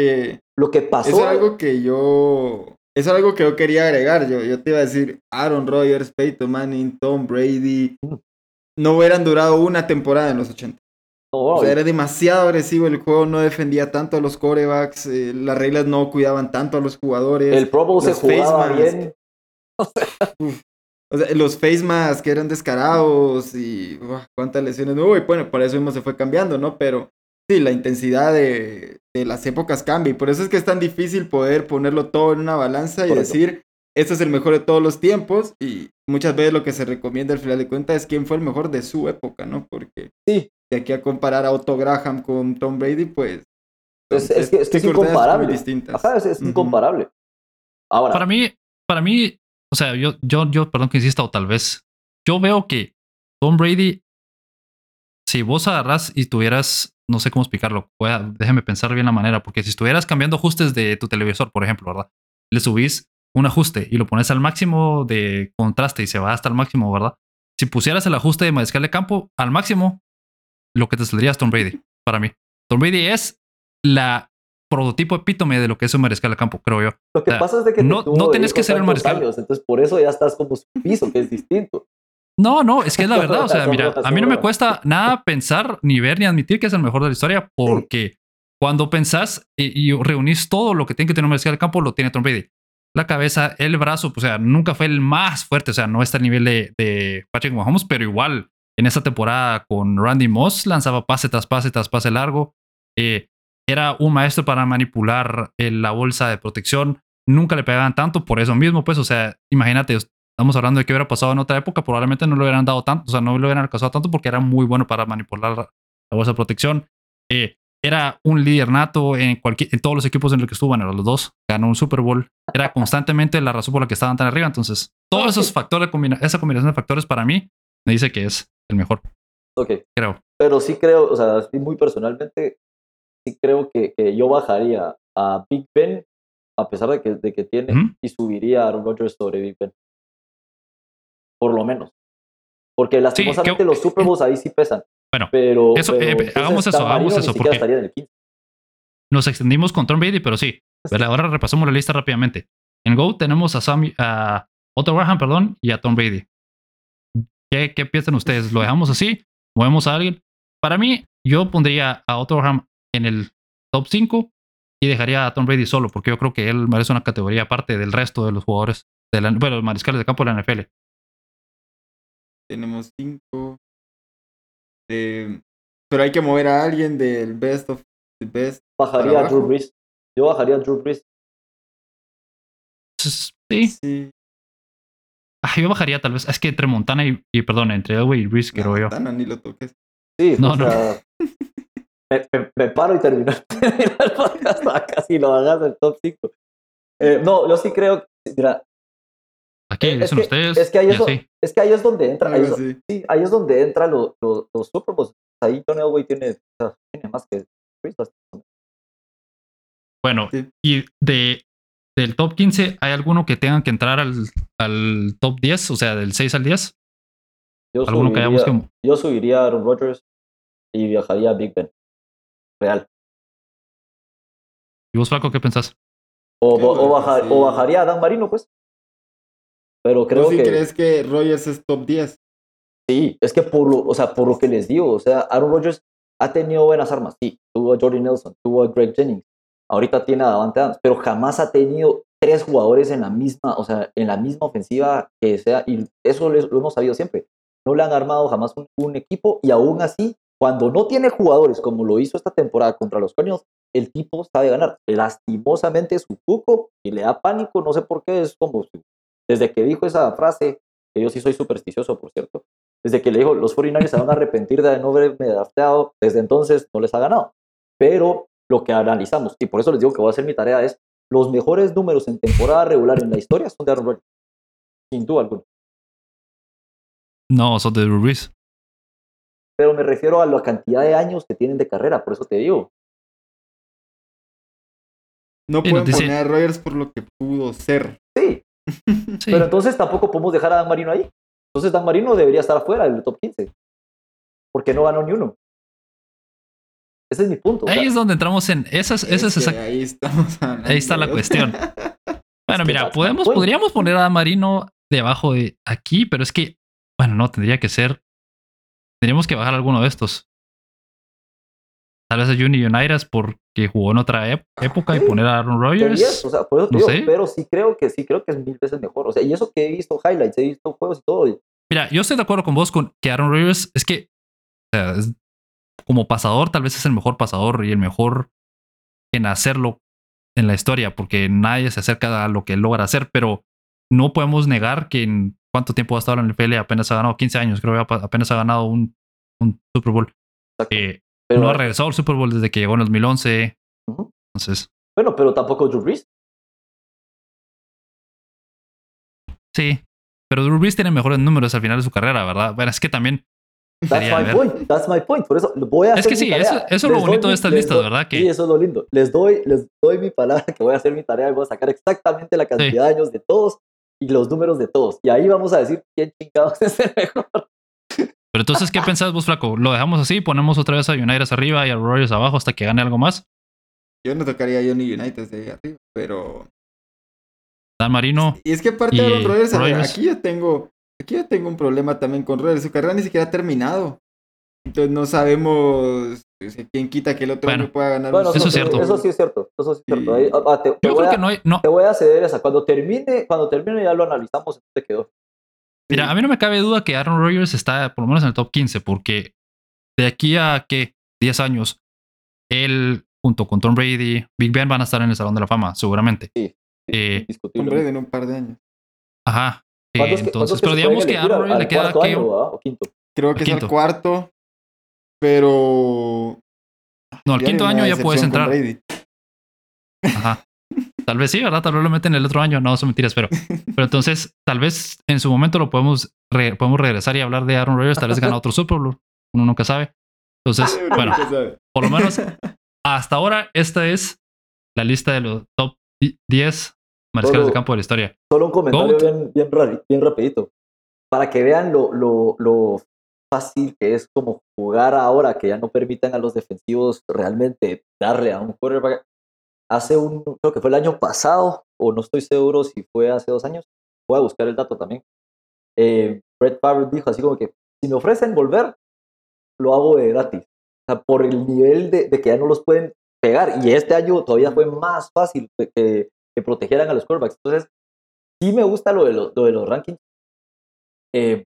S2: lo que, pasó.
S3: Eso es algo que yo eso es algo que yo quería agregar. Yo, yo te iba a decir, Aaron Rodgers, Peyton Manning, Tom Brady, no hubieran durado una temporada en los 80. o sea, era demasiado agresivo el juego, no defendía tanto a los corebacks, eh, las reglas no cuidaban tanto a los jugadores.
S2: El Pro Bowl se jugaba bien.
S3: O sea, los face masks que eran descarados y cuántas lesiones. Uy, bueno, por eso mismo se fue cambiando, ¿no? Pero sí, la intensidad de, las épocas cambia y por eso es que es tan difícil poder ponerlo todo en una balanza y decir, este es el mejor de todos los tiempos y muchas veces lo que se recomienda al final de cuentas es quién fue el mejor de su época, ¿no? Porque
S2: sí.
S3: de aquí a comparar a Otto Graham con Tom Brady, pues...
S2: Es, es, que, es, incomparable. Ajá, es, incomparable. Ahora.
S1: Para mí, para mí, o sea, yo, yo, yo, perdón que insista, o tal vez, yo veo que Tom Brady, si vos agarras y tuvieras no sé cómo explicarlo. déjeme pensar bien la manera, porque si estuvieras cambiando ajustes de tu televisor, por ejemplo, ¿verdad? Le subís un ajuste y lo pones al máximo de contraste y se va hasta el máximo, ¿verdad? Si pusieras el ajuste de mariscal de campo al máximo, lo que te saldría es Tom Brady, para mí. Tom Brady es la prototipo epítome de lo que es un mariscal de campo, creo yo.
S2: Lo que pasa es de que
S1: no, no tenés que ser el mariscal.
S2: entonces por eso ya estás como su piso, que es distinto.
S1: No, no, es que es la verdad. O sea, mira, a mí no me cuesta nada pensar, ni ver, ni admitir que es el mejor de la historia, porque cuando pensás y, reunís todo lo que tiene que tener un mariscal del campo, lo tiene Tom Brady. La cabeza, el brazo, o sea, nunca fue el más fuerte, o sea, no está al nivel de, Patrick Mahomes, pero igual en esta temporada con Randy Moss lanzaba pase tras pase tras pase largo. Eh, era un maestro para manipular eh, la bolsa de protección. Nunca le pegaban tanto por eso mismo, pues, o sea, imagínate, Estamos hablando de que hubiera pasado en otra época, probablemente no lo hubieran dado tanto, o sea, no lo hubieran alcanzado tanto porque era muy bueno para manipular la, bolsa de protección. Eh, era un líder nato en, cualquier, en todos los equipos en los que estuvo, bueno, los dos, ganó un Super Bowl. Era constantemente la razón por la que estaban tan arriba. Entonces, todos esos factores, esa combinación de factores para mí me dice que es el mejor.
S2: Ok.
S1: Creo.
S2: Pero sí creo, o sea, muy personalmente, sí creo que, yo bajaría a Big Ben, a pesar de que, de que tiene, y subiría a Aaron Rodgers sobre Big Ben por lo menos. Porque lastimosamente los Super Bowls ahí sí pesan.
S1: Bueno,
S2: pero,
S1: eso, eh, hagamos eso, hagamos eso. Porque nos extendimos con Tom Brady, pero sí. Ahora repasamos la lista rápidamente. En Go tenemos a, Sammy, a Otto Graham, perdón, y a Tom Brady. ¿Qué, ¿Qué piensan ustedes? ¿Lo dejamos así? ¿Movemos a alguien? Para mí, yo pondría a Otto Graham en el top 5 y dejaría a Tom Brady solo, porque yo creo que él merece una categoría aparte del resto de los jugadores, de la, bueno, los mariscales de campo de la NFL
S3: tenemos cinco. pero hay que mover a alguien del best of the best.
S2: Bajaría a Drew Brees. Yo bajaría a Drew Brees.
S1: Sí. sí. Ah, yo bajaría tal vez. Es que entre Montana y, perdón, entre Elway y Brees, creo yo.
S3: Montana ni lo toques.
S2: Sí, no, no. me, paro y termino, el podcast. Casi lo hagas del top 5. Eh, no, yo sí creo. Mira,
S1: Aquí es
S2: que,
S1: ustedes.
S2: Es que, ahí es, que ahí es donde entra. Ahí es, sí. ahí es donde entra los Super Bowls. Ahí John Elway tiene, tiene más que
S1: Bueno, y de del top 15, ¿hay alguno que tengan que entrar al, al top 10? O sea, del 6 al 10.
S2: Yo subiría, que... yo subiría a Aaron Rodgers y viajaría a Big Ben. Real.
S1: ¿Y vos, Flaco, qué pensás?
S2: O, o, o bajaría a Dan Marino, pues. Pero creo
S3: sí crees que Rogers es top 10?
S2: Sí, es que por lo, o sea, por lo que les digo, o sea, Aaron Rodgers ha tenido buenas armas, sí, tuvo a Jordy Nelson, tuvo a Greg Jennings, ahorita tiene a Davante Adams, pero jamás ha tenido tres jugadores en la misma, o sea, en la misma ofensiva que sea, y eso lo hemos sabido siempre. No le han armado jamás un, equipo y aún así, cuando no tiene jugadores como lo hizo esta temporada contra los Cardinals, el tipo sabe ganar. Lastimosamente su cuco y le da pánico, no sé por qué, es como desde que dijo esa frase, que yo sí soy supersticioso, por cierto, desde que le dijo, los 49 se van a arrepentir de no haberme drafteado, desde entonces no les ha ganado. Pero lo que analizamos, y por eso les digo que voy a hacer mi tarea, es los mejores números en temporada regular en la historia son de Aaron Rodgers. sin duda alguna.
S1: No, son de Drew Brees.
S2: Pero me refiero a la cantidad de años que tienen de carrera, por eso te digo.
S3: No pueden
S1: dice-
S3: poner a Rogers por lo que pudo ser.
S2: Sí,
S1: Sí.
S2: pero entonces tampoco podemos dejar a Dan Marino ahí. Entonces Dan Marino debería estar afuera del top 15. Porque no ganó ni uno. Ese es mi punto. o sea,
S1: Ahí es donde entramos en. Esas, esa es exact-
S3: ahí estamos
S1: ahí está la
S3: de-
S1: cuestión. Bueno,
S2: que
S1: mira, podemos, podríamos poner a Dan Marino debajo de aquí, pero es que, bueno, no, tendría que ser. Tendríamos que bajar alguno de estos. Tal vez a Juni Unitas porque jugó en otra época y poner a Aaron Rodgers.
S2: o sea, por eso te
S1: no
S2: digo,
S1: sé.
S2: pero sí creo que sí creo que es mil veces mejor. O sea, y eso que he visto highlights, he visto juegos y todo.
S1: Mira, yo estoy de acuerdo con vos con que Aaron Rodgers es que o sea, es- como pasador tal vez es el mejor pasador y el mejor en hacerlo en la historia porque nadie se acerca a lo que él logra hacer, pero no podemos negar que en cuánto tiempo ha estado en el NFL apenas ha ganado 15 años, creo que apenas ha ganado un, un Super Bowl. Eh,
S2: pero,
S1: no ha regresado al Super Bowl desde que llegó en 2011.
S2: Ujú.
S1: Entonces,
S2: bueno, pero tampoco Drew Brees.
S1: sí. Pero Drew Brees tiene mejores números al final de su carrera, ¿verdad? Bueno, es que también
S2: That's my
S1: ver.
S2: point. That's my point. Por eso voy a
S1: Es
S2: hacer
S1: que
S2: mi
S1: sí,
S2: tarea.
S1: eso- eso es lo bonito de estas listas,
S2: doy-
S1: ¿verdad? Que-
S2: Sí, eso es lo lindo. Les doy, les doy mi palabra que voy a hacer mi tarea y voy a sacar exactamente la cantidad de años de todos y los números de todos. Y ahí vamos a decir quién chingados es el mejor.
S1: Pero entonces, ¿qué pensás vos, Flaco? ¿Lo dejamos así? ¿Ponemos otra vez a United arriba y a Warriors abajo hasta que gane algo más?
S3: Yo no tocaría a Johnny United de ahí arriba, pero.
S1: Dan Marino.
S3: Y es que aparte
S1: Y
S3: de Aaron ver,
S1: Rodgers.
S3: aquí yo tengo. Aquí yo tengo un problema también con Rodgers. Su carrera ni siquiera ha terminado. Entonces no sabemos pues, quién quita que el otro
S1: Bueno.
S3: pueda ganar.
S2: Bueno,
S3: un
S1: Eso
S2: sí,
S1: es cierto.
S2: Eso sí es cierto. Eso sí es cierto.
S3: Y-
S2: Ahí- ah, te, te
S1: Yo
S2: voy
S1: creo
S2: a,
S1: que no hay. No,
S2: te voy a ceder esa. Cuando termine, cuando termine ya lo analizamos. Te quedó.
S1: mira, a mí no me cabe duda que Aaron Rodgers está por lo menos en el top 15, porque de aquí a que 10 años, él junto con Tom Brady, Big Ben van a estar en el Salón de la Fama, seguramente.
S2: Sí,
S1: Eh.
S3: Hombre, en un par de años.
S1: ajá. Eh,
S2: ¿Cuántos que-
S1: entonces,
S2: que
S1: pero digamos que a Aaron Rodgers le queda que-
S2: año, quinto.
S3: Creo que es el cuarto. Pero.
S1: No, al
S3: ya
S1: quinto año ya puedes entrar. Ajá. Tal vez sí, ¿verdad? Tal vez lo meten el otro año. No, son mentiras, pero, pero entonces tal vez en su momento lo podemos, re- podemos regresar y hablar de Aaron Rodgers. Tal vez gana otro Super Bowl. Uno nunca sabe. Entonces,
S3: Uno
S1: bueno, por lo menos hasta ahora esta es la lista de los top 10 mariscales
S2: Solo-
S1: de campo de la historia.
S2: Solo un comentario bien, bien, bien rapidito. Para que vean lo, lo, lo fácil que es como jugar ahora, que ya no permitan a los defensivos realmente darle a un quarterback. Hace un, creo que fue el año pasado, o no estoy seguro si fue hace dos años, voy a buscar el dato también. Eh, Brett Favre dijo así como que, si me ofrecen volver, lo hago de gratis. O sea, por el nivel de, de que ya no los pueden pegar. Y este año todavía fue más fácil que, que, que protegieran a los quarterbacks. Entonces, sí me gusta lo de los, lo de los rankings, eh,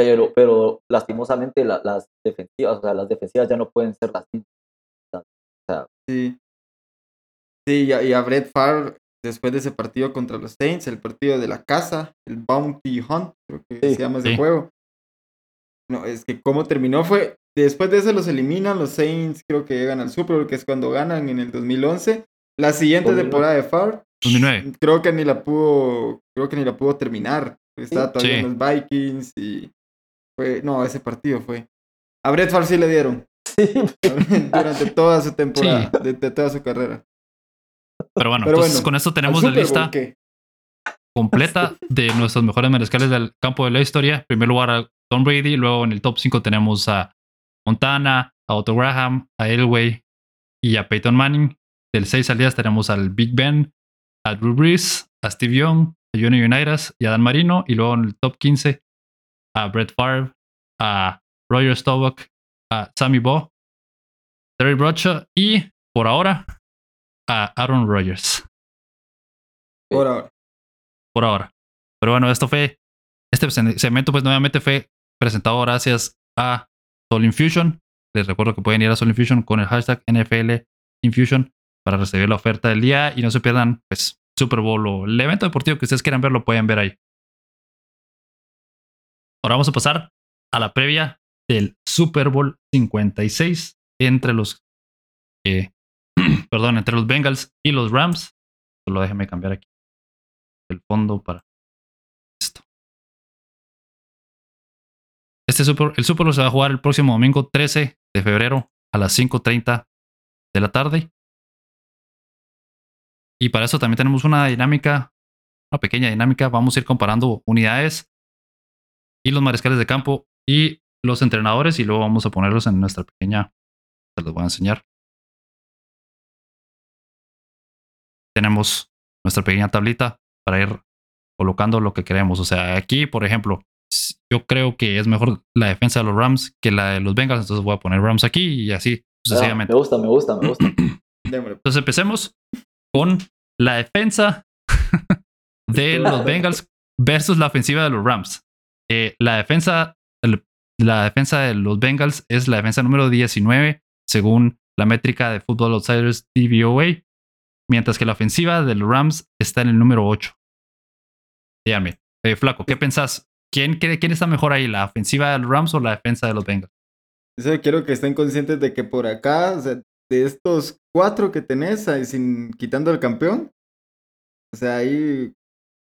S2: pero, pero lastimosamente la- las defensivas, o sea, las defensivas ya no pueden ser las mismas.
S3: Sí. Sí, y a, y a Brett Favre, después de ese partido contra los Saints, el partido de la casa, el Bounty Hunt, creo que
S2: Sí,
S3: se llama ese
S1: sí.
S3: juego. No, es que cómo terminó fue, después de eso los eliminan, los Saints creo que llegan al Super Bowl, que es cuando ganan en el 2011. La siguiente
S2: 2009.
S3: temporada de Favre,
S1: 2009.
S3: creo que ni la pudo, creo que ni la pudo terminar. Estaba todavía
S1: Sí.
S3: en los Vikings y fue, no, ese partido fue. A Brett Favre sí le dieron
S2: Sí,
S3: durante toda su temporada,
S1: Sí.
S3: de, de toda su carrera.
S1: Pero bueno,
S3: Pero
S1: entonces
S3: bueno,
S1: con esto tenemos la
S3: Bowl,
S1: lista
S3: ¿qué?
S1: completa de nuestros mejores mariscales del campo de la historia. En primer lugar a Tom Brady, luego en el top 5 tenemos a Montana, a Otto Graham, a Elway y a Peyton Manning. Del 6 al 10 tenemos al Big Ben, a Drew Brees, a Steve Young, a Johnny Unitas y a Dan Marino. Y luego en el top 15 a Brett Favre, a Roger Staubach, a Sammy Baugh, Terry Bradshaw y por ahora a Aaron Rodgers
S3: Por ahora.
S1: por ahora. Pero bueno, esto fue, este se- segmento pues nuevamente fue presentado gracias a Soul Infusion. Les recuerdo que pueden ir a Soul Infusion con el hashtag NFL Infusion para recibir la oferta del día y no se pierdan pues Super Bowl o el evento deportivo que ustedes quieran ver lo pueden ver ahí. Ahora vamos a pasar a la previa del Super Bowl 56 entre los eh, perdón, entre los Bengals y los Rams. Solo déjenme cambiar aquí el fondo para esto. Este Super, el Super Bowl se va a jugar el próximo domingo 13 de febrero a las 5.30 de la tarde. Y para eso también tenemos una dinámica, una pequeña dinámica. Vamos a ir comparando unidades y los mariscales de campo y los entrenadores y luego vamos a ponerlos en nuestra pequeña. Se los voy a enseñar. Tenemos nuestra pequeña tablita para ir colocando lo que queremos. O sea, aquí, por ejemplo, yo creo que es mejor la defensa de los Rams que la de los Bengals, entonces voy a poner Rams aquí y así
S2: Ah,
S1: sucesivamente.
S2: me gusta, me gusta, me gusta.
S1: Entonces empecemos con la defensa de los Bengals versus la ofensiva de los Rams. Eh, la defensa el- la defensa de los Bengals es la defensa número 19 según la métrica de Football Outsiders DVOA, mientras que la ofensiva de los Rams está en el número 8. Dígame, eh, Flaco, ¿qué pensás? ¿Quién, ¿Quién está mejor ahí, la ofensiva de los Rams o la defensa de los Bengals?
S3: Eso quiero que estén conscientes de que por acá, o sea, de estos cuatro que tenés, ahí sin quitando el campeón, o sea, ahí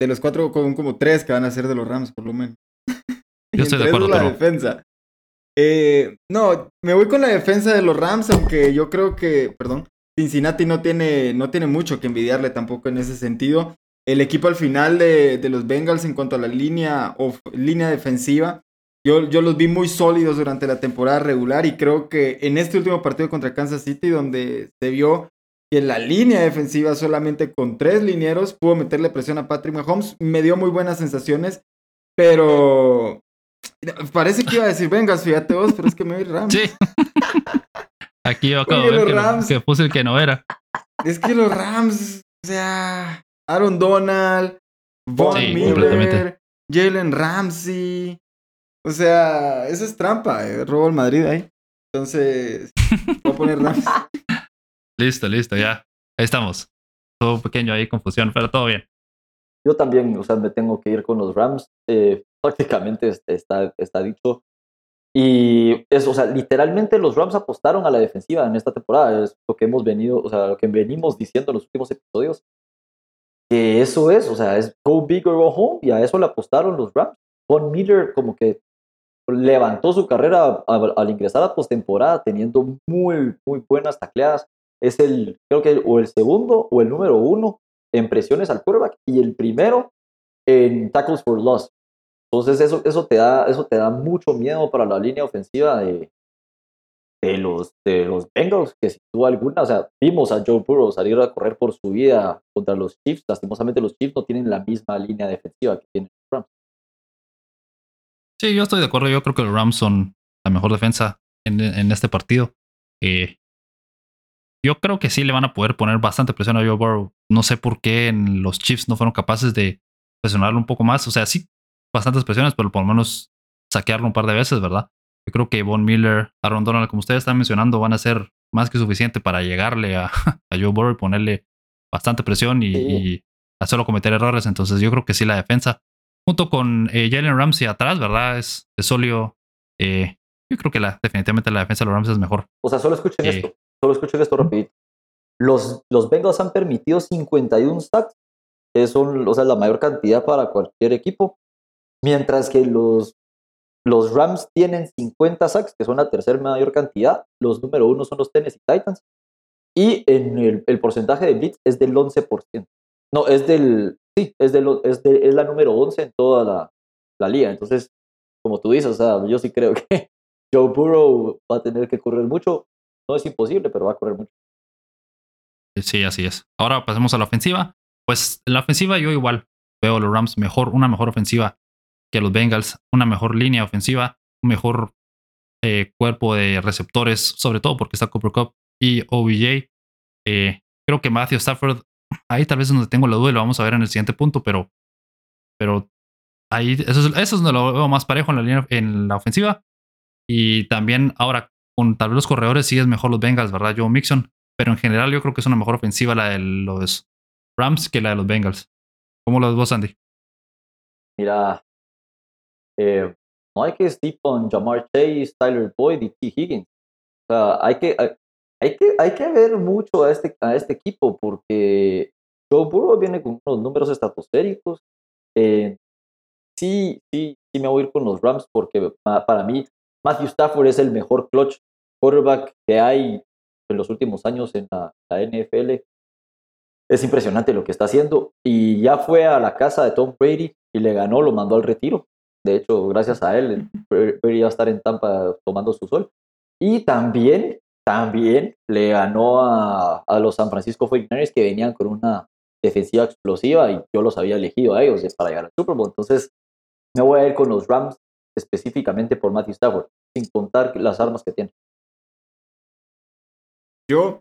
S3: de los cuatro con como tres que van a ser de los Rams, por lo menos.
S1: Yo estoy de acuerdo,
S3: la
S1: pero-
S3: defensa. Eh, no, me voy con la defensa de los Rams, aunque yo creo que, perdón, Cincinnati no tiene, no tiene mucho que envidiarle tampoco en ese sentido. El equipo al final de, de los Bengals en cuanto a la línea, of- línea defensiva, yo, yo los vi muy sólidos durante la temporada regular y creo que en este último partido contra Kansas City, donde se vio que la línea defensiva solamente con tres linieros pudo meterle presión a Patrick Mahomes, me dio muy buenas sensaciones, pero parece que iba a decir, venga, fíjate vos, pero es que me voy Rams.
S1: Sí. Aquí yo acabo de ver que, que puse el que no era.
S3: Es que los Rams, o sea, Aaron Donald, Von
S1: Sí,
S3: Miller. Jalen Ramsey. O sea, eso es trampa, eh, robo al Madrid ahí. Entonces, voy a poner Rams.
S1: Listo, listo, ya. Ahí estamos. Todo pequeño ahí, confusión, pero todo bien.
S2: Yo también, o sea, me tengo que ir con los Rams. eh, prácticamente está, está dicho. Y eso, o sea, literalmente los Rams apostaron a la defensiva en esta temporada. Es lo que hemos venido, o sea, lo que venimos diciendo en los últimos episodios. Que eso es, o sea, es go big or go home. Y a eso le apostaron los Rams. Von Miller como que levantó su carrera a- al ingresar a postemporada teniendo muy, muy buenas tacleadas. Es el, creo que o el segundo o el número uno en presiones al quarterback y el primero en tackles for loss. Entonces eso, eso, te, da, eso te da mucho miedo para la línea ofensiva de, de, los, de los Bengals, que sin duda alguna, o sea, vimos a Joe Burrow salir a correr por su vida contra los Chiefs. Lastimosamente los Chiefs no tienen la misma línea defensiva que tienen los Rams.
S1: Sí, yo estoy de acuerdo. Yo creo que los Rams son la mejor defensa en, en este partido. Eh, yo creo que sí le van a poder poner bastante presión a Joe Burrow. No sé por qué en los Chiefs no fueron capaces de presionarlo un poco más. O sea, sí, bastantes presiones, pero por lo menos saquearlo un par de veces, ¿verdad? Yo creo que Von Miller, Aaron Donald, como ustedes están mencionando, van a ser más que suficiente para llegarle a, a Joe Burrow y ponerle bastante presión y,
S2: Sí.
S1: y hacerlo cometer errores. Entonces yo creo que sí la defensa, junto con eh, Jalen Ramsey atrás, ¿verdad? Es, es sólido. Eh, yo creo que la, definitivamente la defensa de los Rams es mejor.
S2: O sea, solo escuchen
S1: Sí.
S2: esto, solo escuchen esto rapidito. Los, los Bengals han permitido 51 sacks, que son o sea, la mayor cantidad para cualquier equipo, mientras que los, los Rams tienen 50 sacks, que son la tercera mayor cantidad. Los número uno son los Tennessee Titans. Y en el, el porcentaje de blitz es del 11%. No, es del, sí, es, del, es, de, es la número 11 en toda la, la liga. Entonces, como tú dices, o sea, yo sí creo que Joe Burrow va a tener que correr mucho. No es imposible, pero va a correr mucho.
S1: Sí, así es. Ahora pasemos a la ofensiva. Pues en la ofensiva yo igual veo a los Rams mejor, una mejor ofensiva que los Bengals, una mejor línea ofensiva, un mejor eh, cuerpo de receptores, sobre todo porque está Cooper Cup y OBJ. Eh, creo que Matthew Stafford, ahí tal vez es donde tengo la duda lo vamos a ver en el siguiente punto, pero, pero ahí eso es, eso es donde lo veo más parejo en la línea, en la ofensiva. Y también ahora con tal vez los corredores sí es mejor los Bengals, ¿verdad? Joe Mixon. Pero en general yo creo que es una mejor ofensiva la de los Rams que la de los Bengals. ¿Cómo lo ves vos, Andy?
S2: Mira, eh, no hay que sleep on Jamar Chase, Tyler Boyd y T. Higgins. O sea, hay que, hay, hay que, hay que ver mucho a este, a este equipo porque Joe Burrow viene con unos números estratosféricos. Eh, sí, sí, sí me voy a ir con los Rams porque para mí Matthew Stafford es el mejor clutch quarterback que hay en los últimos años en la, NFL. Es impresionante lo que está haciendo y ya fue a la casa de Tom Brady y le ganó, lo mandó al retiro. De hecho, gracias a él, Brady va a estar en Tampa tomando su sol. Y también, también le ganó a, a los San Francisco 49ers que venían con una defensiva explosiva y yo los había elegido a ellos para llegar al Super Bowl. Entonces, me voy a ir con los Rams específicamente por Matthew Stafford, sin contar las armas que tiene.
S3: Yo,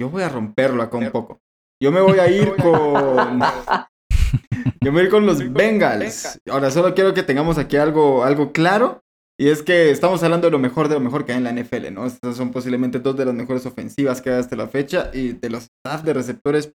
S3: yo voy a romperlo acá un poco. Yo me voy a ir con. Yo me voy a ir con los Bengals. Ahora solo quiero que tengamos aquí algo, algo claro. Y es que estamos hablando de lo mejor de lo mejor que hay en la NFL, ¿no? Estas son posiblemente dos de las mejores ofensivas que hay hasta la fecha. Y de los staff de receptores,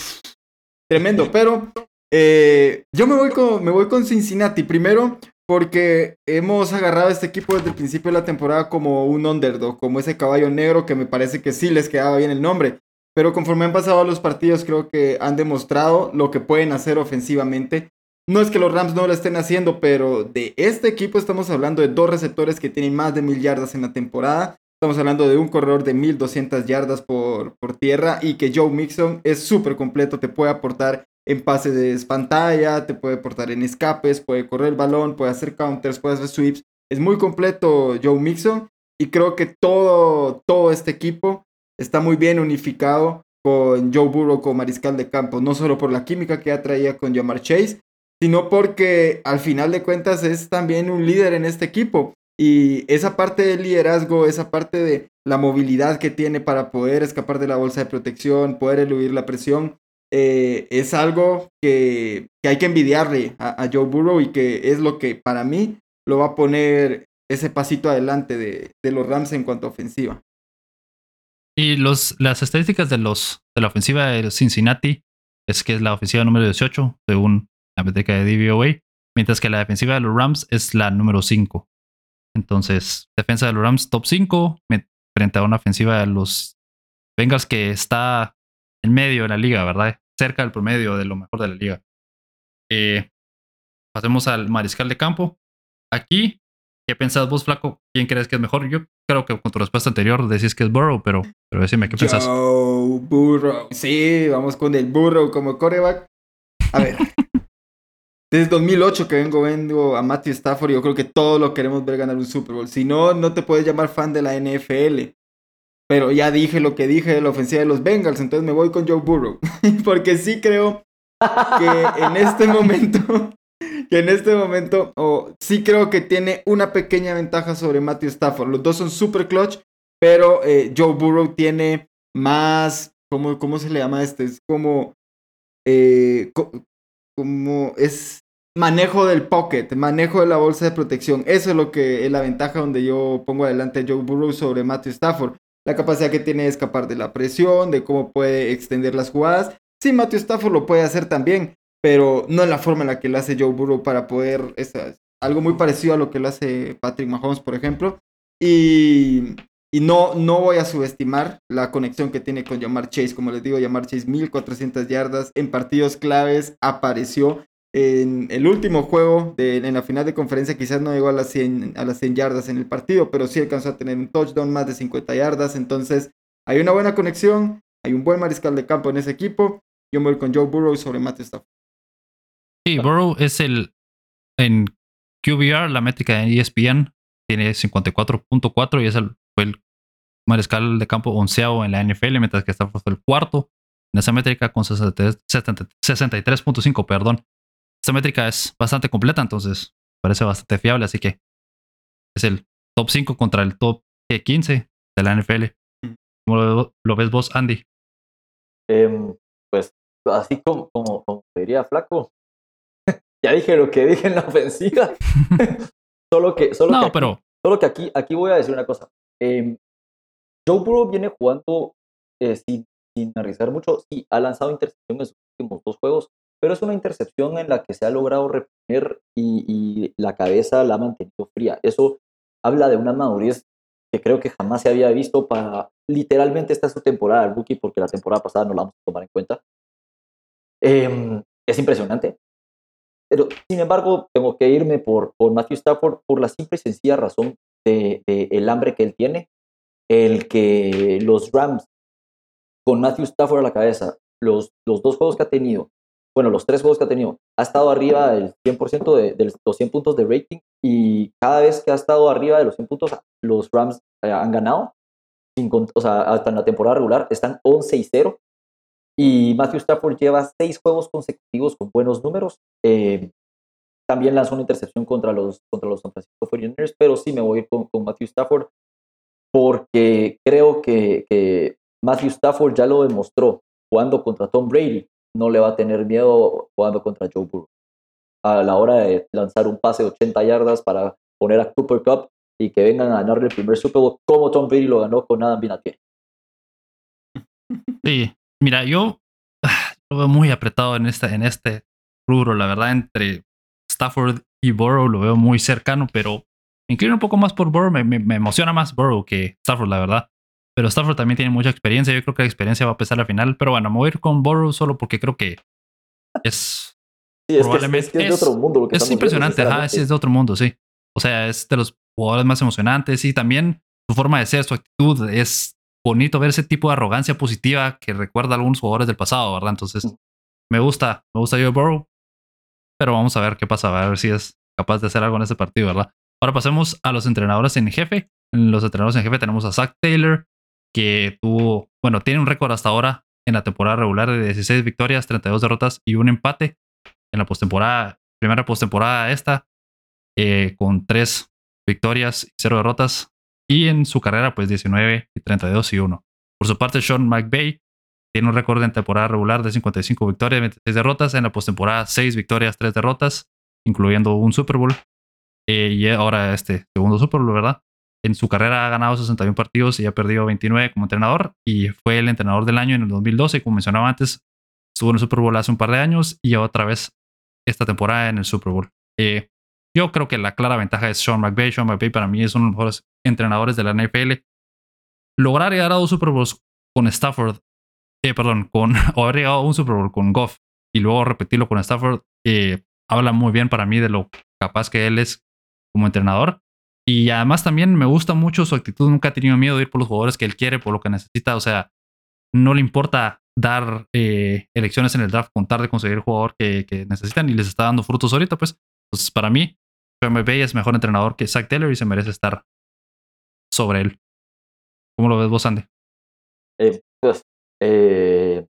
S3: tremendo. Pero eh, yo me voy, con, me voy con Cincinnati. Primero, porque hemos agarrado a este equipo desde el principio de la temporada como un underdog, como ese caballo negro que me parece que sí les quedaba bien el nombre. Pero conforme han pasado los partidos, creo que han demostrado lo que pueden hacer ofensivamente. No es que los Rams no lo estén haciendo, pero de este equipo estamos hablando de dos receptores que tienen más de mil yardas en la temporada. Estamos hablando de un corredor de 1200 yardas por, por tierra y que Joe Mixon es súper completo, te puede aportar en pases de pantalla, te puede portar en escapes, puede correr el balón, puede hacer counters, puede hacer sweeps. Es muy completo Joe Mixon y creo que todo, todo este equipo está muy bien unificado con Joe Burrow como mariscal de campo, no solo por la química que ya traía con Jamar Chase, sino porque al final de cuentas es también un líder en este equipo. Y esa parte del liderazgo, esa parte de la movilidad que tiene para poder escapar de la bolsa de protección, poder eludir la presión, eh, es algo que, hay que envidiarle a, Joe Burrow y que es lo que para mí lo va a poner ese pasito adelante de, los Rams en cuanto a ofensiva.
S1: Y los, las estadísticas de, los, de la ofensiva de Cincinnati es que es la ofensiva número 18, según la métrica de DVOA, mientras que la defensiva de los Rams es la número 5. Entonces, defensa de los Rams top 5 frente a una ofensiva de los Bengals que está en medio de la liga, ¿verdad? Cerca del promedio de lo mejor de la liga. Eh, pasemos al mariscal de campo. Aquí, ¿qué pensás vos, Flaco? ¿Quién crees que es mejor? Yo creo que con tu respuesta anterior decís que es Burrow, pero, pero decime, ¿qué pensás?
S3: Burrow. Sí, vamos con el Burrow como coreback. A ver. Desde 2008 que vengo vengo a Matthew Stafford, yo creo que todos lo queremos ver ganar un Super Bowl. Si no, no te puedes llamar fan de la NFL. Pero ya dije lo que dije de la ofensiva de los Bengals, entonces me voy con Joe Burrow. Porque sí creo que en este momento, en este momento, sí creo que tiene una pequeña ventaja sobre Matthew Stafford. Los dos son super clutch, pero eh, Joe Burrow tiene más, ¿cómo, ¿cómo se le llama este? Es como, eh, como es manejo del pocket, manejo de la bolsa de protección. Eso es lo que es la ventaja donde yo pongo adelante a Joe Burrow sobre Matthew Stafford la capacidad que tiene de escapar de la presión, de cómo puede extender las jugadas. Sí, Matthew Stafford lo puede hacer también, pero no en la forma en la que lo hace Joe Burrow para poder, algo muy parecido a lo que lo hace Patrick Mahomes, por ejemplo. Y, y no, no voy a subestimar la conexión que tiene con Jamar Chase. Como les digo, Jamar Chase 1400 yardas en partidos claves apareció en el último juego, de, en la final de conferencia, quizás no llegó a las, 100, a las 100 yardas en el partido, pero sí alcanzó a tener un touchdown más de 50 yardas. Entonces, hay una buena conexión, hay un buen mariscal de campo en ese equipo. Yo me voy con Joe Burrow sobre Matt Stafford.
S1: Sí, Burrow es el. En QBR, la métrica de ESPN, tiene 54.4 y es el, fue el mariscal de campo onceavo en la NFL, mientras que Stafford fue el cuarto en esa métrica con 63.5, perdón. Esta métrica es bastante completa, entonces parece bastante fiable, así que es el top 5 contra el top 15 de la NFL. Mm. ¿Cómo lo, ves vos, Andy?
S2: Em, pues así como, como, diría Flaco, ya dije lo que dije en la ofensiva. solo que, solo
S1: no,
S2: que aquí,
S1: pero...
S2: solo que aquí, aquí voy a decir una cosa. Eh, Joe Burrow viene jugando eh, sin, sin analizar mucho. Sí, ha lanzado intercepción en sus últimos dos juegos, pero es una intercepción en la que se ha logrado reponer y, la cabeza la ha mantenido fría. Eso habla de una madurez que creo que jamás se había visto para literalmente esta es su temporada el rookie porque la temporada pasada no la vamos a tomar en cuenta. Em, es impresionante. Pero, sin embargo, tengo que irme por, por Matthew Stafford por la simple y sencilla razón de, el hambre que él tiene. El que los Rams, con Matthew Stafford a la cabeza, los, los dos juegos que ha tenido, bueno, los tres juegos que ha tenido, ha estado arriba del 100% de, de, los 100 puntos de rating y cada vez que ha estado arriba de los 100 puntos, los Rams eh, han ganado. Sin, o sea, hasta en la temporada regular están 11 y 0 y Matthew Stafford lleva seis juegos consecutivos con buenos números. Eh, también lanzó una intercepción contra los, contra los San Francisco 49ers, pero sí me voy a ir con, Matthew Stafford porque creo que, que, Matthew Stafford ya lo demostró jugando contra Tom Brady. No le va a tener miedo jugando contra Joe Burrow. A la hora de lanzar un pase de 80 yardas para poner a Cooper Cup y que vengan a ganarle el primer Super Bowl como Tom Brady lo ganó con Adam Vinatieri.
S1: Sí, Mira, yo lo veo muy apretado en este, en este rubro, la verdad, entre Stafford y Burrow lo veo muy cercano, pero me inclino un poco más por Burrow, me, me, emociona más Burrow que Stafford, la verdad. Pero Stafford también tiene mucha experiencia, yo creo que la experiencia va a pesar al final, pero bueno, me voy a ir con Burrow solo porque creo que es...
S2: Sí, es probablemente que es, de otro mundo. Lo que
S1: es impresionante, ajá, es de otro mundo, sí. O sea, es de los jugadores más emocionantes y también su forma de ser, su actitud es bonito ver ese tipo de arrogancia positiva que recuerda a algunos jugadores del pasado, ¿verdad? Entonces, mm. me gusta, me gusta Joe Burrow, pero vamos a ver qué pasa, a ver si es capaz de hacer algo en ese partido, ¿verdad? Ahora pasemos a los entrenadores en jefe. En los entrenadores en jefe tenemos a Zach Taylor, que tuvo, bueno, tiene un récord hasta ahora en la temporada regular de 16 victorias, 32 derrotas y un empate. En la postemporada, primera postemporada esta, eh, con 3 victorias y 0 derrotas. Y en su carrera, pues 19 y 32 y 1. Por su parte, Sean McVay tiene un récord en temporada regular de 55 victorias y 26 derrotas. En la postemporada, 6 victorias, 3 derrotas, incluyendo un Super Bowl. Eh, y ahora este segundo Super Bowl, ¿verdad? En su carrera ha ganado 61 partidos y ha perdido 29 como entrenador. Y fue el entrenador del año en el 2012. Como mencionaba antes, estuvo en el Super Bowl hace un par de años y otra vez esta temporada en el Super Bowl. Eh, yo creo que la clara ventaja es Sean McVay. Sean McVay para mí es uno de los mejores entrenadores de la NFL. Lograr llegar a un Super Bowl con Stafford, eh, perdón, con, o haber llegado a un Super Bowl con Goff y luego repetirlo con Stafford, eh, habla muy bien para mí de lo capaz que él es como entrenador. Y además también me gusta mucho su actitud. Nunca ha tenido miedo de ir por los jugadores que él quiere, por lo que necesita. O sea, no le importa dar eh, elecciones en el draft, contar de conseguir el jugador que, necesitan y les está dando frutos ahorita. Pues, entonces, para mí, Sean es mejor entrenador que Zach Taylor y se merece estar sobre él. ¿Cómo lo ves vos, Andy?
S2: Eh, pues, eh,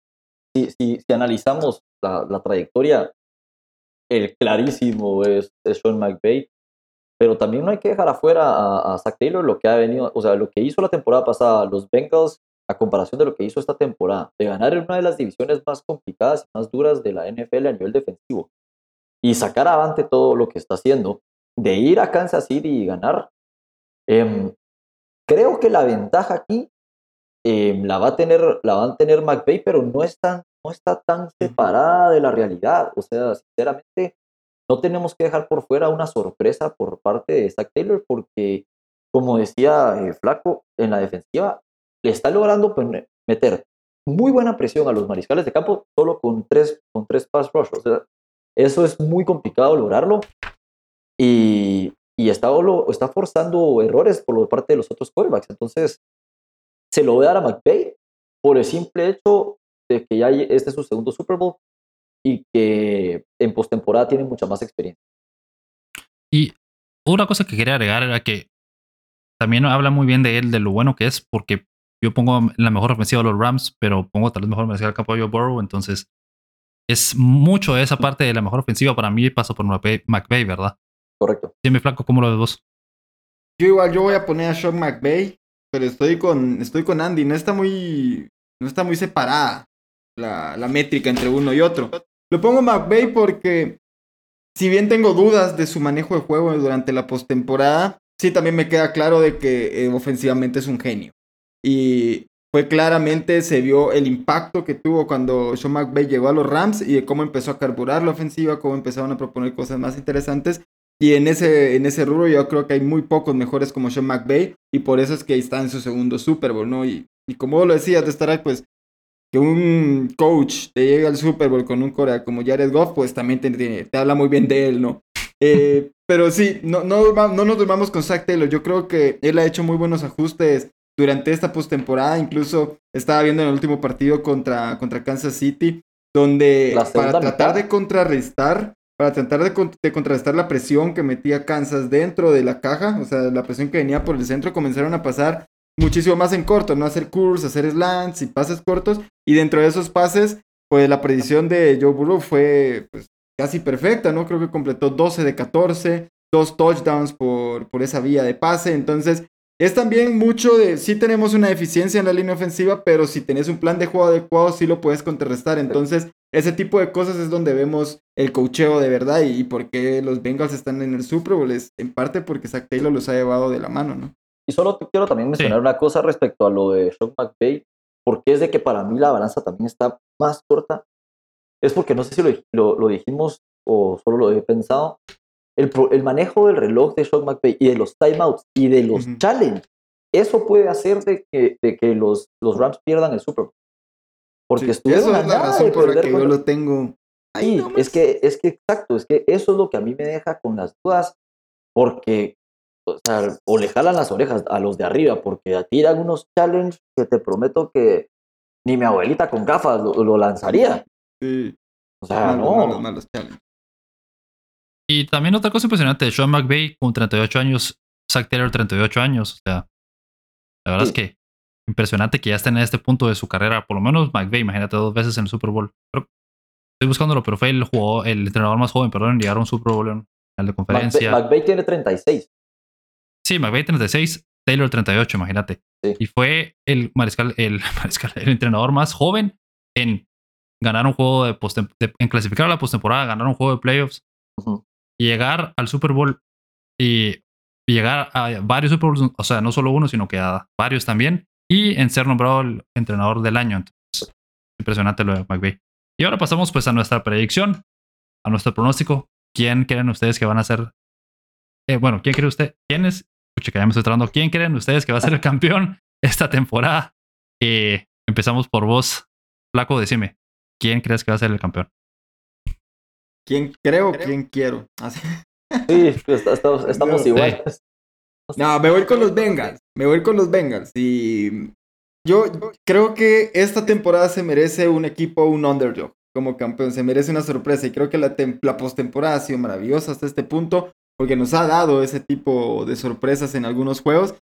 S2: si, si, analizamos la, trayectoria, el clarísimo es, Sean McVay, pero también no hay que dejar afuera a, a, Zach Taylor lo que ha venido, o sea, lo que hizo la temporada pasada, los Bengals, a comparación de lo que hizo esta temporada, de ganar en una de las divisiones más complicadas y más duras de la NFL a nivel defensivo y sacar avante todo lo que está haciendo, de ir a Kansas City y ganar, em, creo que la ventaja aquí em, la va a tener la van a tener McVeigh, pero no está, no está tan separada de la realidad. O sea, sinceramente, no tenemos que dejar por fuera una sorpresa por parte de Zach Taylor, porque, como decía eh, Flaco, en la defensiva le está logrando meter muy buena presión a los mariscales de campo solo con tres, con tres pass rush. Eso es muy complicado lograrlo y, y está, está forzando errores por parte de los otros quarterbacks. Entonces, se lo voy a dar a McVay por el simple hecho de que ya este es su segundo Super Bowl y que en postemporada tiene mucha más experiencia.
S1: Y una cosa que quería agregar era que también habla muy bien de él, de lo bueno que es, porque yo pongo la mejor ofensiva a los Rams, pero pongo tal vez mejor ofensiva al campo de Burrow, entonces es mucho de esa parte de la mejor ofensiva para mí pasa por McVay, ¿verdad?
S2: Correcto.
S1: Sí, mi flaco, ¿cómo lo ves vos?
S3: Yo igual, yo voy a poner a Sean McVay, pero estoy con, estoy con Andy. No está muy, no está muy separada la, la métrica entre uno y otro. Lo pongo McVay porque, si bien tengo dudas de su manejo de juego durante la postemporada, sí también me queda claro de que eh, ofensivamente es un genio. Y fue claramente, se vio el impacto que tuvo cuando Sean McVay llegó a los Rams y de cómo empezó a carburar la ofensiva, cómo empezaron a proponer cosas más interesantes. Y en ese, en ese rubro yo creo que hay muy pocos mejores como Sean McVay y por eso es que está en su segundo Super Bowl, ¿no? Y, como lo decías, de estar pues que un coach te llegue al Super Bowl con un corea como Jared Goff, pues también te, te, habla muy bien de él, ¿no? Eh, pero sí, no, no, no nos durmamos con Zach Taylor. Yo creo que él ha hecho muy buenos ajustes durante esta postemporada. Incluso estaba viendo en el último partido contra, contra Kansas City, donde para tratar de contrarrestar, para tratar de, de, contrarrestar la presión que metía Kansas dentro de la caja, o sea, la presión que venía por el centro, comenzaron a pasar muchísimo más en corto, no hacer curls, hacer slants y pases cortos. Y dentro de esos pases, pues la predicción de Joe Burrow fue pues, casi perfecta, ¿no? Creo que completó 12 de 14, dos touchdowns por, por esa vía de pase. Entonces, es también mucho de, sí tenemos una eficiencia en la línea ofensiva, pero si tenés un plan de juego adecuado, sí lo puedes contrarrestar. Entonces, ese tipo de cosas es donde vemos el cocheo de verdad y, por qué los Bengals están en el Super Bowl. Es en parte porque Zach Taylor los ha llevado de la mano, ¿no?
S2: Y solo quiero también mencionar una cosa respecto a lo de Sean McVay, porque es de que para mí la balanza también está más corta. Es porque no sé si lo, lo, dijimos o solo lo he pensado. El, el, manejo del reloj de Sean McVay y de los timeouts y de los challenges, eso puede hacer de que, de que los, los Rams pierdan el Super Bowl.
S3: Porque sí, eso es la razón por la que yo lo tengo.
S2: Ahí es que, es que exacto, es que eso es lo que a mí me deja con las dudas, porque o sea, o le jalan las orejas a los de arriba, porque tiran unos challenges que te prometo que ni mi abuelita con gafas lo, lanzaría.
S3: Sí.
S2: O sea, no.
S1: Y también otra cosa impresionante, Sean McVay con 38 años, Zach Taylor 38 años, o sea, la verdad es que impresionante que ya estén en este punto de su carrera, por lo menos McVay, imagínate dos veces en el Super Bowl. estoy buscándolo, pero fue el jugador, el entrenador más joven, perdón, en llegar a un Super Bowl en el de conferencia.
S2: McVay tiene 36.
S1: Sí, McVay 36, Taylor 38, imagínate. Y fue el mariscal, el mariscal, el entrenador más joven en ganar un juego de, post en clasificar a la postemporada, ganar un juego de playoffs y llegar al Super Bowl y, llegar a varios Super Bowls, o sea, no solo uno, sino que a varios también, y en ser nombrado el entrenador del año. Entonces, impresionante lo de McVay. Y ahora pasamos pues a nuestra predicción, a nuestro pronóstico. ¿Quién creen ustedes que van a ser? Eh, bueno, ¿quién cree usted? ¿Quién es que ya me estoy tratando. ¿Quién creen ustedes que va a ser el campeón esta temporada? Eh, empezamos por vos. Flaco, decime, ¿quién crees que va a ser el campeón?
S3: ¿Quién creo? ¿Quién quiero?
S2: Sí, pues, estamos, estamos iguales.
S3: No, me voy con los Bengals. Me voy con los Bengals. Y yo creo que esta temporada se merece un equipo, un underdog como campeón. Se merece una sorpresa. Y creo que la, la postemporada ha sido maravillosa hasta este punto porque nos ha dado ese tipo de sorpresas en algunos juegos.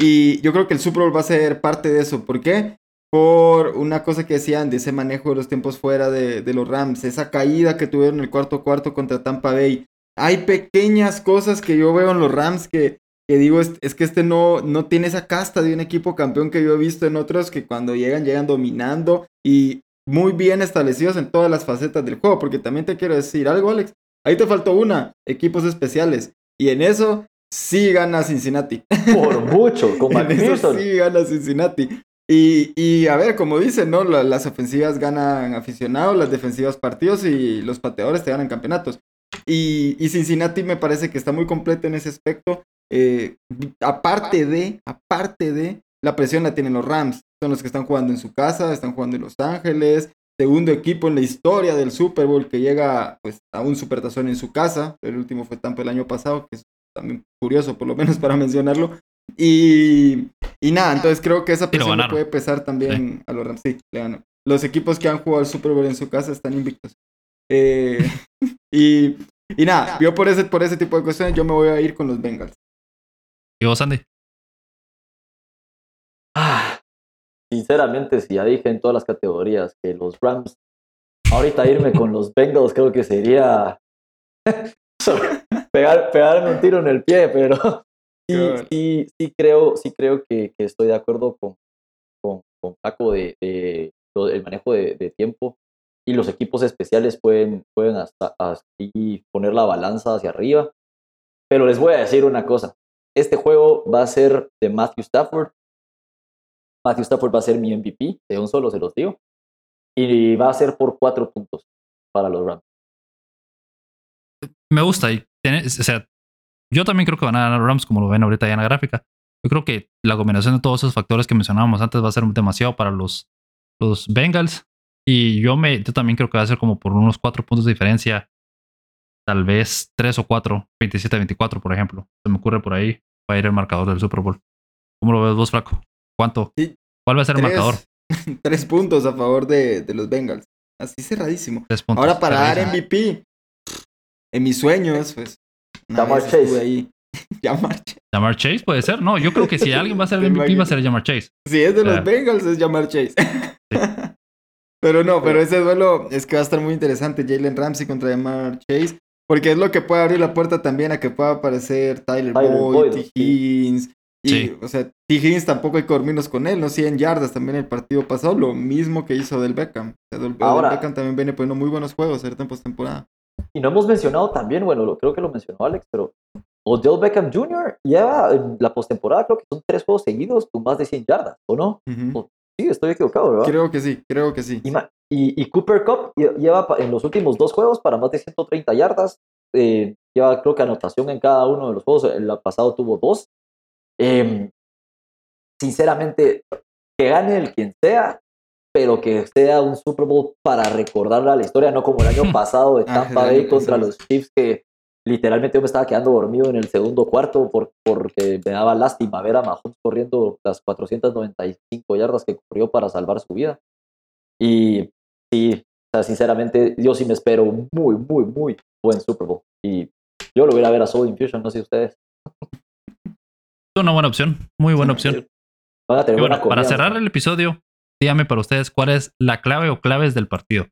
S3: Y yo creo que el Super Bowl va a ser parte de eso. ¿Por qué? Por una cosa que decían de ese manejo de los tiempos fuera de, los Rams, esa caída que tuvieron el cuarto cuarto contra Tampa Bay. Hay pequeñas cosas que yo veo en los Rams que, que digo, es, es, que este no, no tiene esa casta de un equipo campeón que yo he visto en otros que cuando llegan, llegan dominando y muy bien establecidos en todas las facetas del juego. Porque también te quiero decir algo, Alex. Ahí te faltó una, equipos especiales. Y en eso sí gana Cincinnati.
S2: Por mucho, como
S3: En eso sí gana Cincinnati. Y, y, a ver, como dicen, ¿no? las ofensivas ganan aficionados, las defensivas partidos y los pateadores te ganan campeonatos. Y, y Cincinnati me parece que está muy completo en ese aspecto. Eh, aparte de, aparte de, la presión la tienen los Rams. Son los que están jugando en su casa, están jugando en Los Ángeles, segundo equipo en la historia del Super Bowl que llega pues, a un supertazón en su casa. El último fue Tampa el año pasado, que es también curioso, por lo menos para mencionarlo. Y, y nada, entonces creo que esa presión puede pesar también a los Rams. Sí, le ganó. Los equipos que han jugado el Super Bowl en su casa están invictos. Eh, y, y nada, yo por ese, por ese tipo de cuestiones yo me voy a ir con los Bengals.
S1: ¿Y vos, Andy?
S2: Sinceramente, si ya dije en todas las categorías que los Rams, ahorita irme con los Bengals creo que sería pegar, pegar un tiro en el pie, pero sí, sí, sí creo, sí creo que, que estoy de acuerdo con, con, con Paco de, de, el manejo de, de, tiempo y los equipos especiales pueden, pueden hasta así poner la balanza hacia arriba. Pero les voy a decir una cosa, este juego va a ser de Matthew Stafford Matthew Stafford va a ser mi MVP, de un solo se los digo. Y va a ser por cuatro puntos para los Rams.
S1: Me gusta. O sea, yo también creo que van a ganar los Rams, como lo ven ahorita ya en la gráfica. Yo creo que la combinación de todos esos factores que mencionábamos antes va a ser demasiado para los, los Bengals. Y yo me, yo también creo que va a ser como por unos cuatro puntos de diferencia. Tal vez tres o cuatro, 27-24, por ejemplo. Se me ocurre por ahí. Va a ir el marcador del Super Bowl. ¿Cómo lo ves vos, Flaco? ¿Cuánto? ¿Cuál va a ser el marcador?
S3: Tres puntos a favor de, de los Bengals. Así cerradísimo. Ahora para dar MVP, en mis sueños, pues.
S2: Jamar Chase. Ahí.
S1: Jamar Chase. puede ser. No, yo creo que si alguien va a ser el MVP va a ser Jamar Chase.
S3: Si es de los Bengals, es Jamar Chase. pero no, pero ese duelo es que va a estar muy interesante. Jalen Ramsey contra Jamar Chase. Porque es lo que puede abrir la puerta también a que pueda aparecer Tyler, Boyd, Higgins. Y, o sea, T. Higgins tampoco hay que dormirnos con él, ¿no? 100 yardas también el partido pasado, lo mismo que hizo del Beckham. del, Beckham también viene poniendo muy buenos juegos ahorita en postemporada.
S2: Y no hemos mencionado también, bueno, lo, creo que lo mencionó Alex, pero Odell Beckham Jr. lleva en la postemporada, creo que son tres juegos seguidos con más de 100 yardas, ¿o no? Sí, estoy equivocado, ¿verdad?
S3: Creo que sí, creo que sí.
S2: Y, Cooper Cup lleva en los últimos dos juegos para más de 130 yardas. Eh, lleva, creo que anotación en cada uno de los juegos. El pasado tuvo dos. Em, sinceramente, que gane el quien sea, pero que sea un Super Bowl para recordarle a la historia, no como el año pasado de ah, Tampa Bay contra los Chiefs, que literalmente yo me estaba quedando dormido en el segundo cuarto por, porque me daba lástima ver a Mahomes corriendo las 495 yardas que corrió para salvar su vida. Y sí, o sea, sinceramente, yo sí me espero un muy, muy, muy buen Super Bowl. Y yo lo voy a ver a Soul Infusion, no sé ustedes.
S1: Es una buena opción, muy buena opción. para cerrar el episodio, dígame para ustedes cuál es la clave o claves del partido.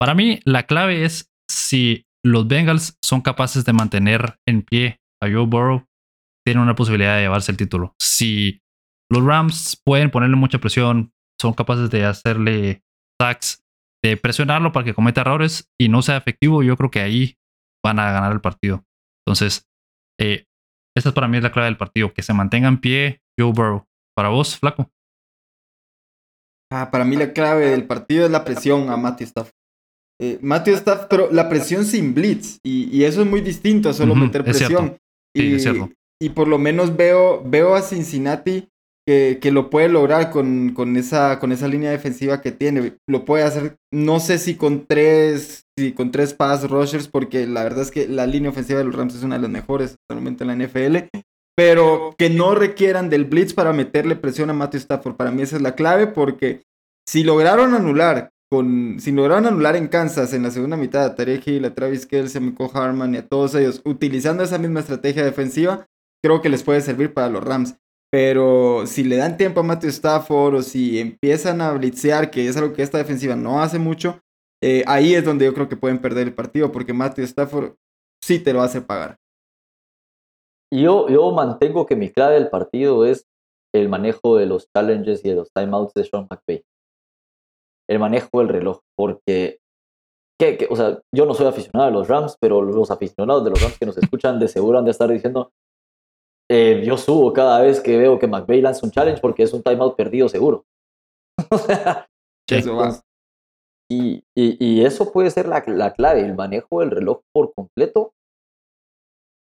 S1: Para mí, la clave es si los Bengals son capaces de mantener en pie a Joe Burrow, tienen una posibilidad de llevarse el título. Si los Rams pueden ponerle mucha presión, son capaces de hacerle sacks, de presionarlo para que cometa errores y no sea efectivo, yo creo que ahí van a ganar el partido. Entonces, eh, esta es para mí la clave del partido, que se mantenga en pie Joe Burrow. Para vos, flaco.
S3: Ah, para mí la clave del partido es la presión a Matthew Staff. Eh, Matthew Staff, pero la presión sin blitz. Y, eso es muy distinto a solo meter presión. y, y, por lo menos veo, veo a Cincinnati que, que lo puede lograr con, con, esa, con esa línea defensiva que tiene. Lo puede hacer, no sé si con tres, si con tres pass rushers, porque la verdad es que la línea ofensiva de los Rams es una de las mejores actualmente en la NFL. Pero que no requieran del blitz para meterle presión a Matthew Stafford. Para mí esa es la clave, porque si lograron anular con, si lograron anular en Kansas en la segunda mitad a Tarek Hill, a Travis Kelce, a Miko Harman y a todos ellos, utilizando esa misma estrategia defensiva, creo que les puede servir para los Rams. Pero si le dan tiempo a Matthew Stafford o si empiezan a blitzear, que es algo que esta defensiva no hace mucho, eh, ahí es donde yo creo que pueden perder el partido, porque Matthew Stafford sí te lo hace pagar.
S2: Yo, yo mantengo que mi clave del partido es el manejo de los challenges y de los timeouts de Sean McVay. El manejo del reloj, porque que, o sea, yo no soy aficionado a los Rams, pero los aficionados de los Rams que nos escuchan de seguro han de estar diciendo, eh, yo subo cada vez que veo que McVeigh lanza un challenge porque es un timeout perdido seguro. y, y, eso puede ser la, la, clave, el manejo del reloj por completo.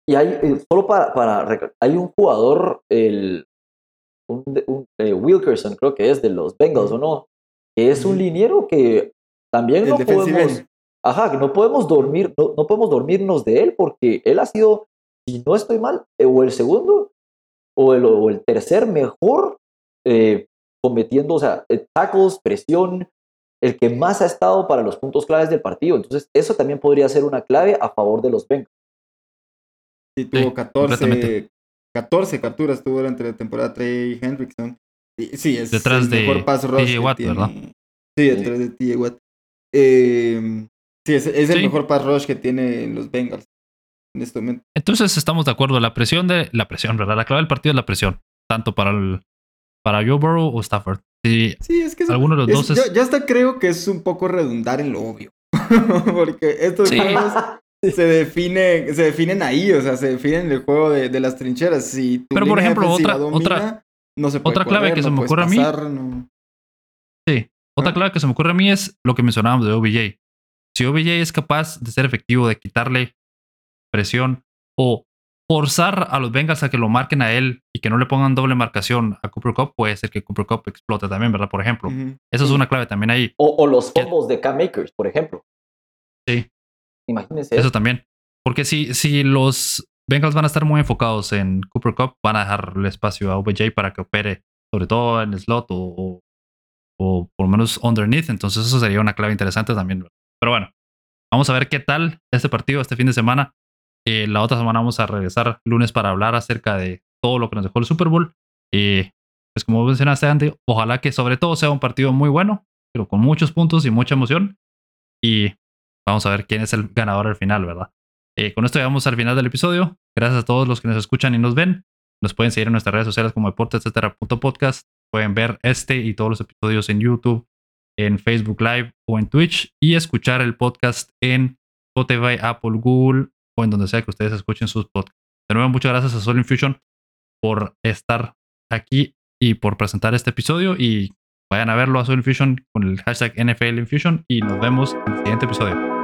S2: Y hay, eh, solo para, para hay un jugador, el, un, eh, Wilkerson creo que es de los Bengals o no, que es un liniero que también no podemos, ajá, que no podemos dormir, no, no podemos dormirnos de él porque él ha sido si no estoy mal, eh, o el segundo o el, o el tercer mejor eh, cometiendo, o sea, tackles, presión, el que más ha estado para los puntos claves del partido. Entonces, eso también podría ser una clave a favor de los Bengals.
S3: Sí, tuvo 14, 14 capturas tuvo durante la temporada Trey Hendrickson. Sí, es
S1: detrás el
S3: de
S1: mejor pass rush Watt, ¿verdad?
S3: Sí, detrás de TJ Watt. Eh, sí, es, es el mejor pass rush que tiene los Bengals en este momento.
S1: Entonces estamos de acuerdo, la presión de la presión, ¿verdad? La clave del partido es la presión, tanto para el para Joe Burrow o Stafford.
S3: Sí, es que
S1: alguno de los dos
S3: es... yo, hasta creo que es un poco redundar en lo obvio. Porque estos juegos se define, se definen ahí, o sea, se definen en el juego de, de las trincheras. Si
S1: Pero por ejemplo, otra, otra,
S3: no se
S1: otra clave que se me ocurre a mí. Sí, otra clave que se me ocurre a mí es lo que mencionábamos de OBJ. Si OBJ es capaz de ser efectivo, de quitarle presión o forzar a los Bengals a que lo marquen a él y que no le pongan doble marcación a Cooper Cup, puede ser que Cooper Cup explote también, ¿verdad? Por ejemplo. Eso es una clave también ahí.
S2: O, los fumbles de Cam Makers, por ejemplo.
S1: Sí.
S2: Imagínense.
S1: Eso también. Porque si, si los Bengals van a estar muy enfocados en Cooper Cup, van a dejarle espacio a OBJ para que opere, sobre todo en el slot o, o, por lo menos underneath. Entonces, eso sería una clave interesante también. Pero bueno, vamos a ver qué tal este partido este fin de semana. Eh, la otra semana vamos a regresar lunes para hablar acerca de todo lo que nos dejó el Super Bowl. Y pues como mencionaste Andy, ojalá que sobre todo sea un partido muy bueno, pero con muchos puntos y mucha emoción. Y vamos a ver quién es el ganador al final, ¿verdad? Eh, con esto llegamos al final del episodio. Gracias a todos los que nos escuchan y nos ven. Nos pueden seguir en nuestras redes sociales como deportes, podcast. Pueden ver este y todos los episodios en YouTube, en Facebook Live o en Twitch y escuchar el podcast en Spotify, Apple, Google, o en donde sea que ustedes escuchen sus podcasts. De nuevo, muchas gracias a Soul Infusion por estar aquí y por presentar este episodio. Y vayan a verlo a Soul Infusion con el hashtag NFL Infusion. Y nos vemos en el siguiente episodio.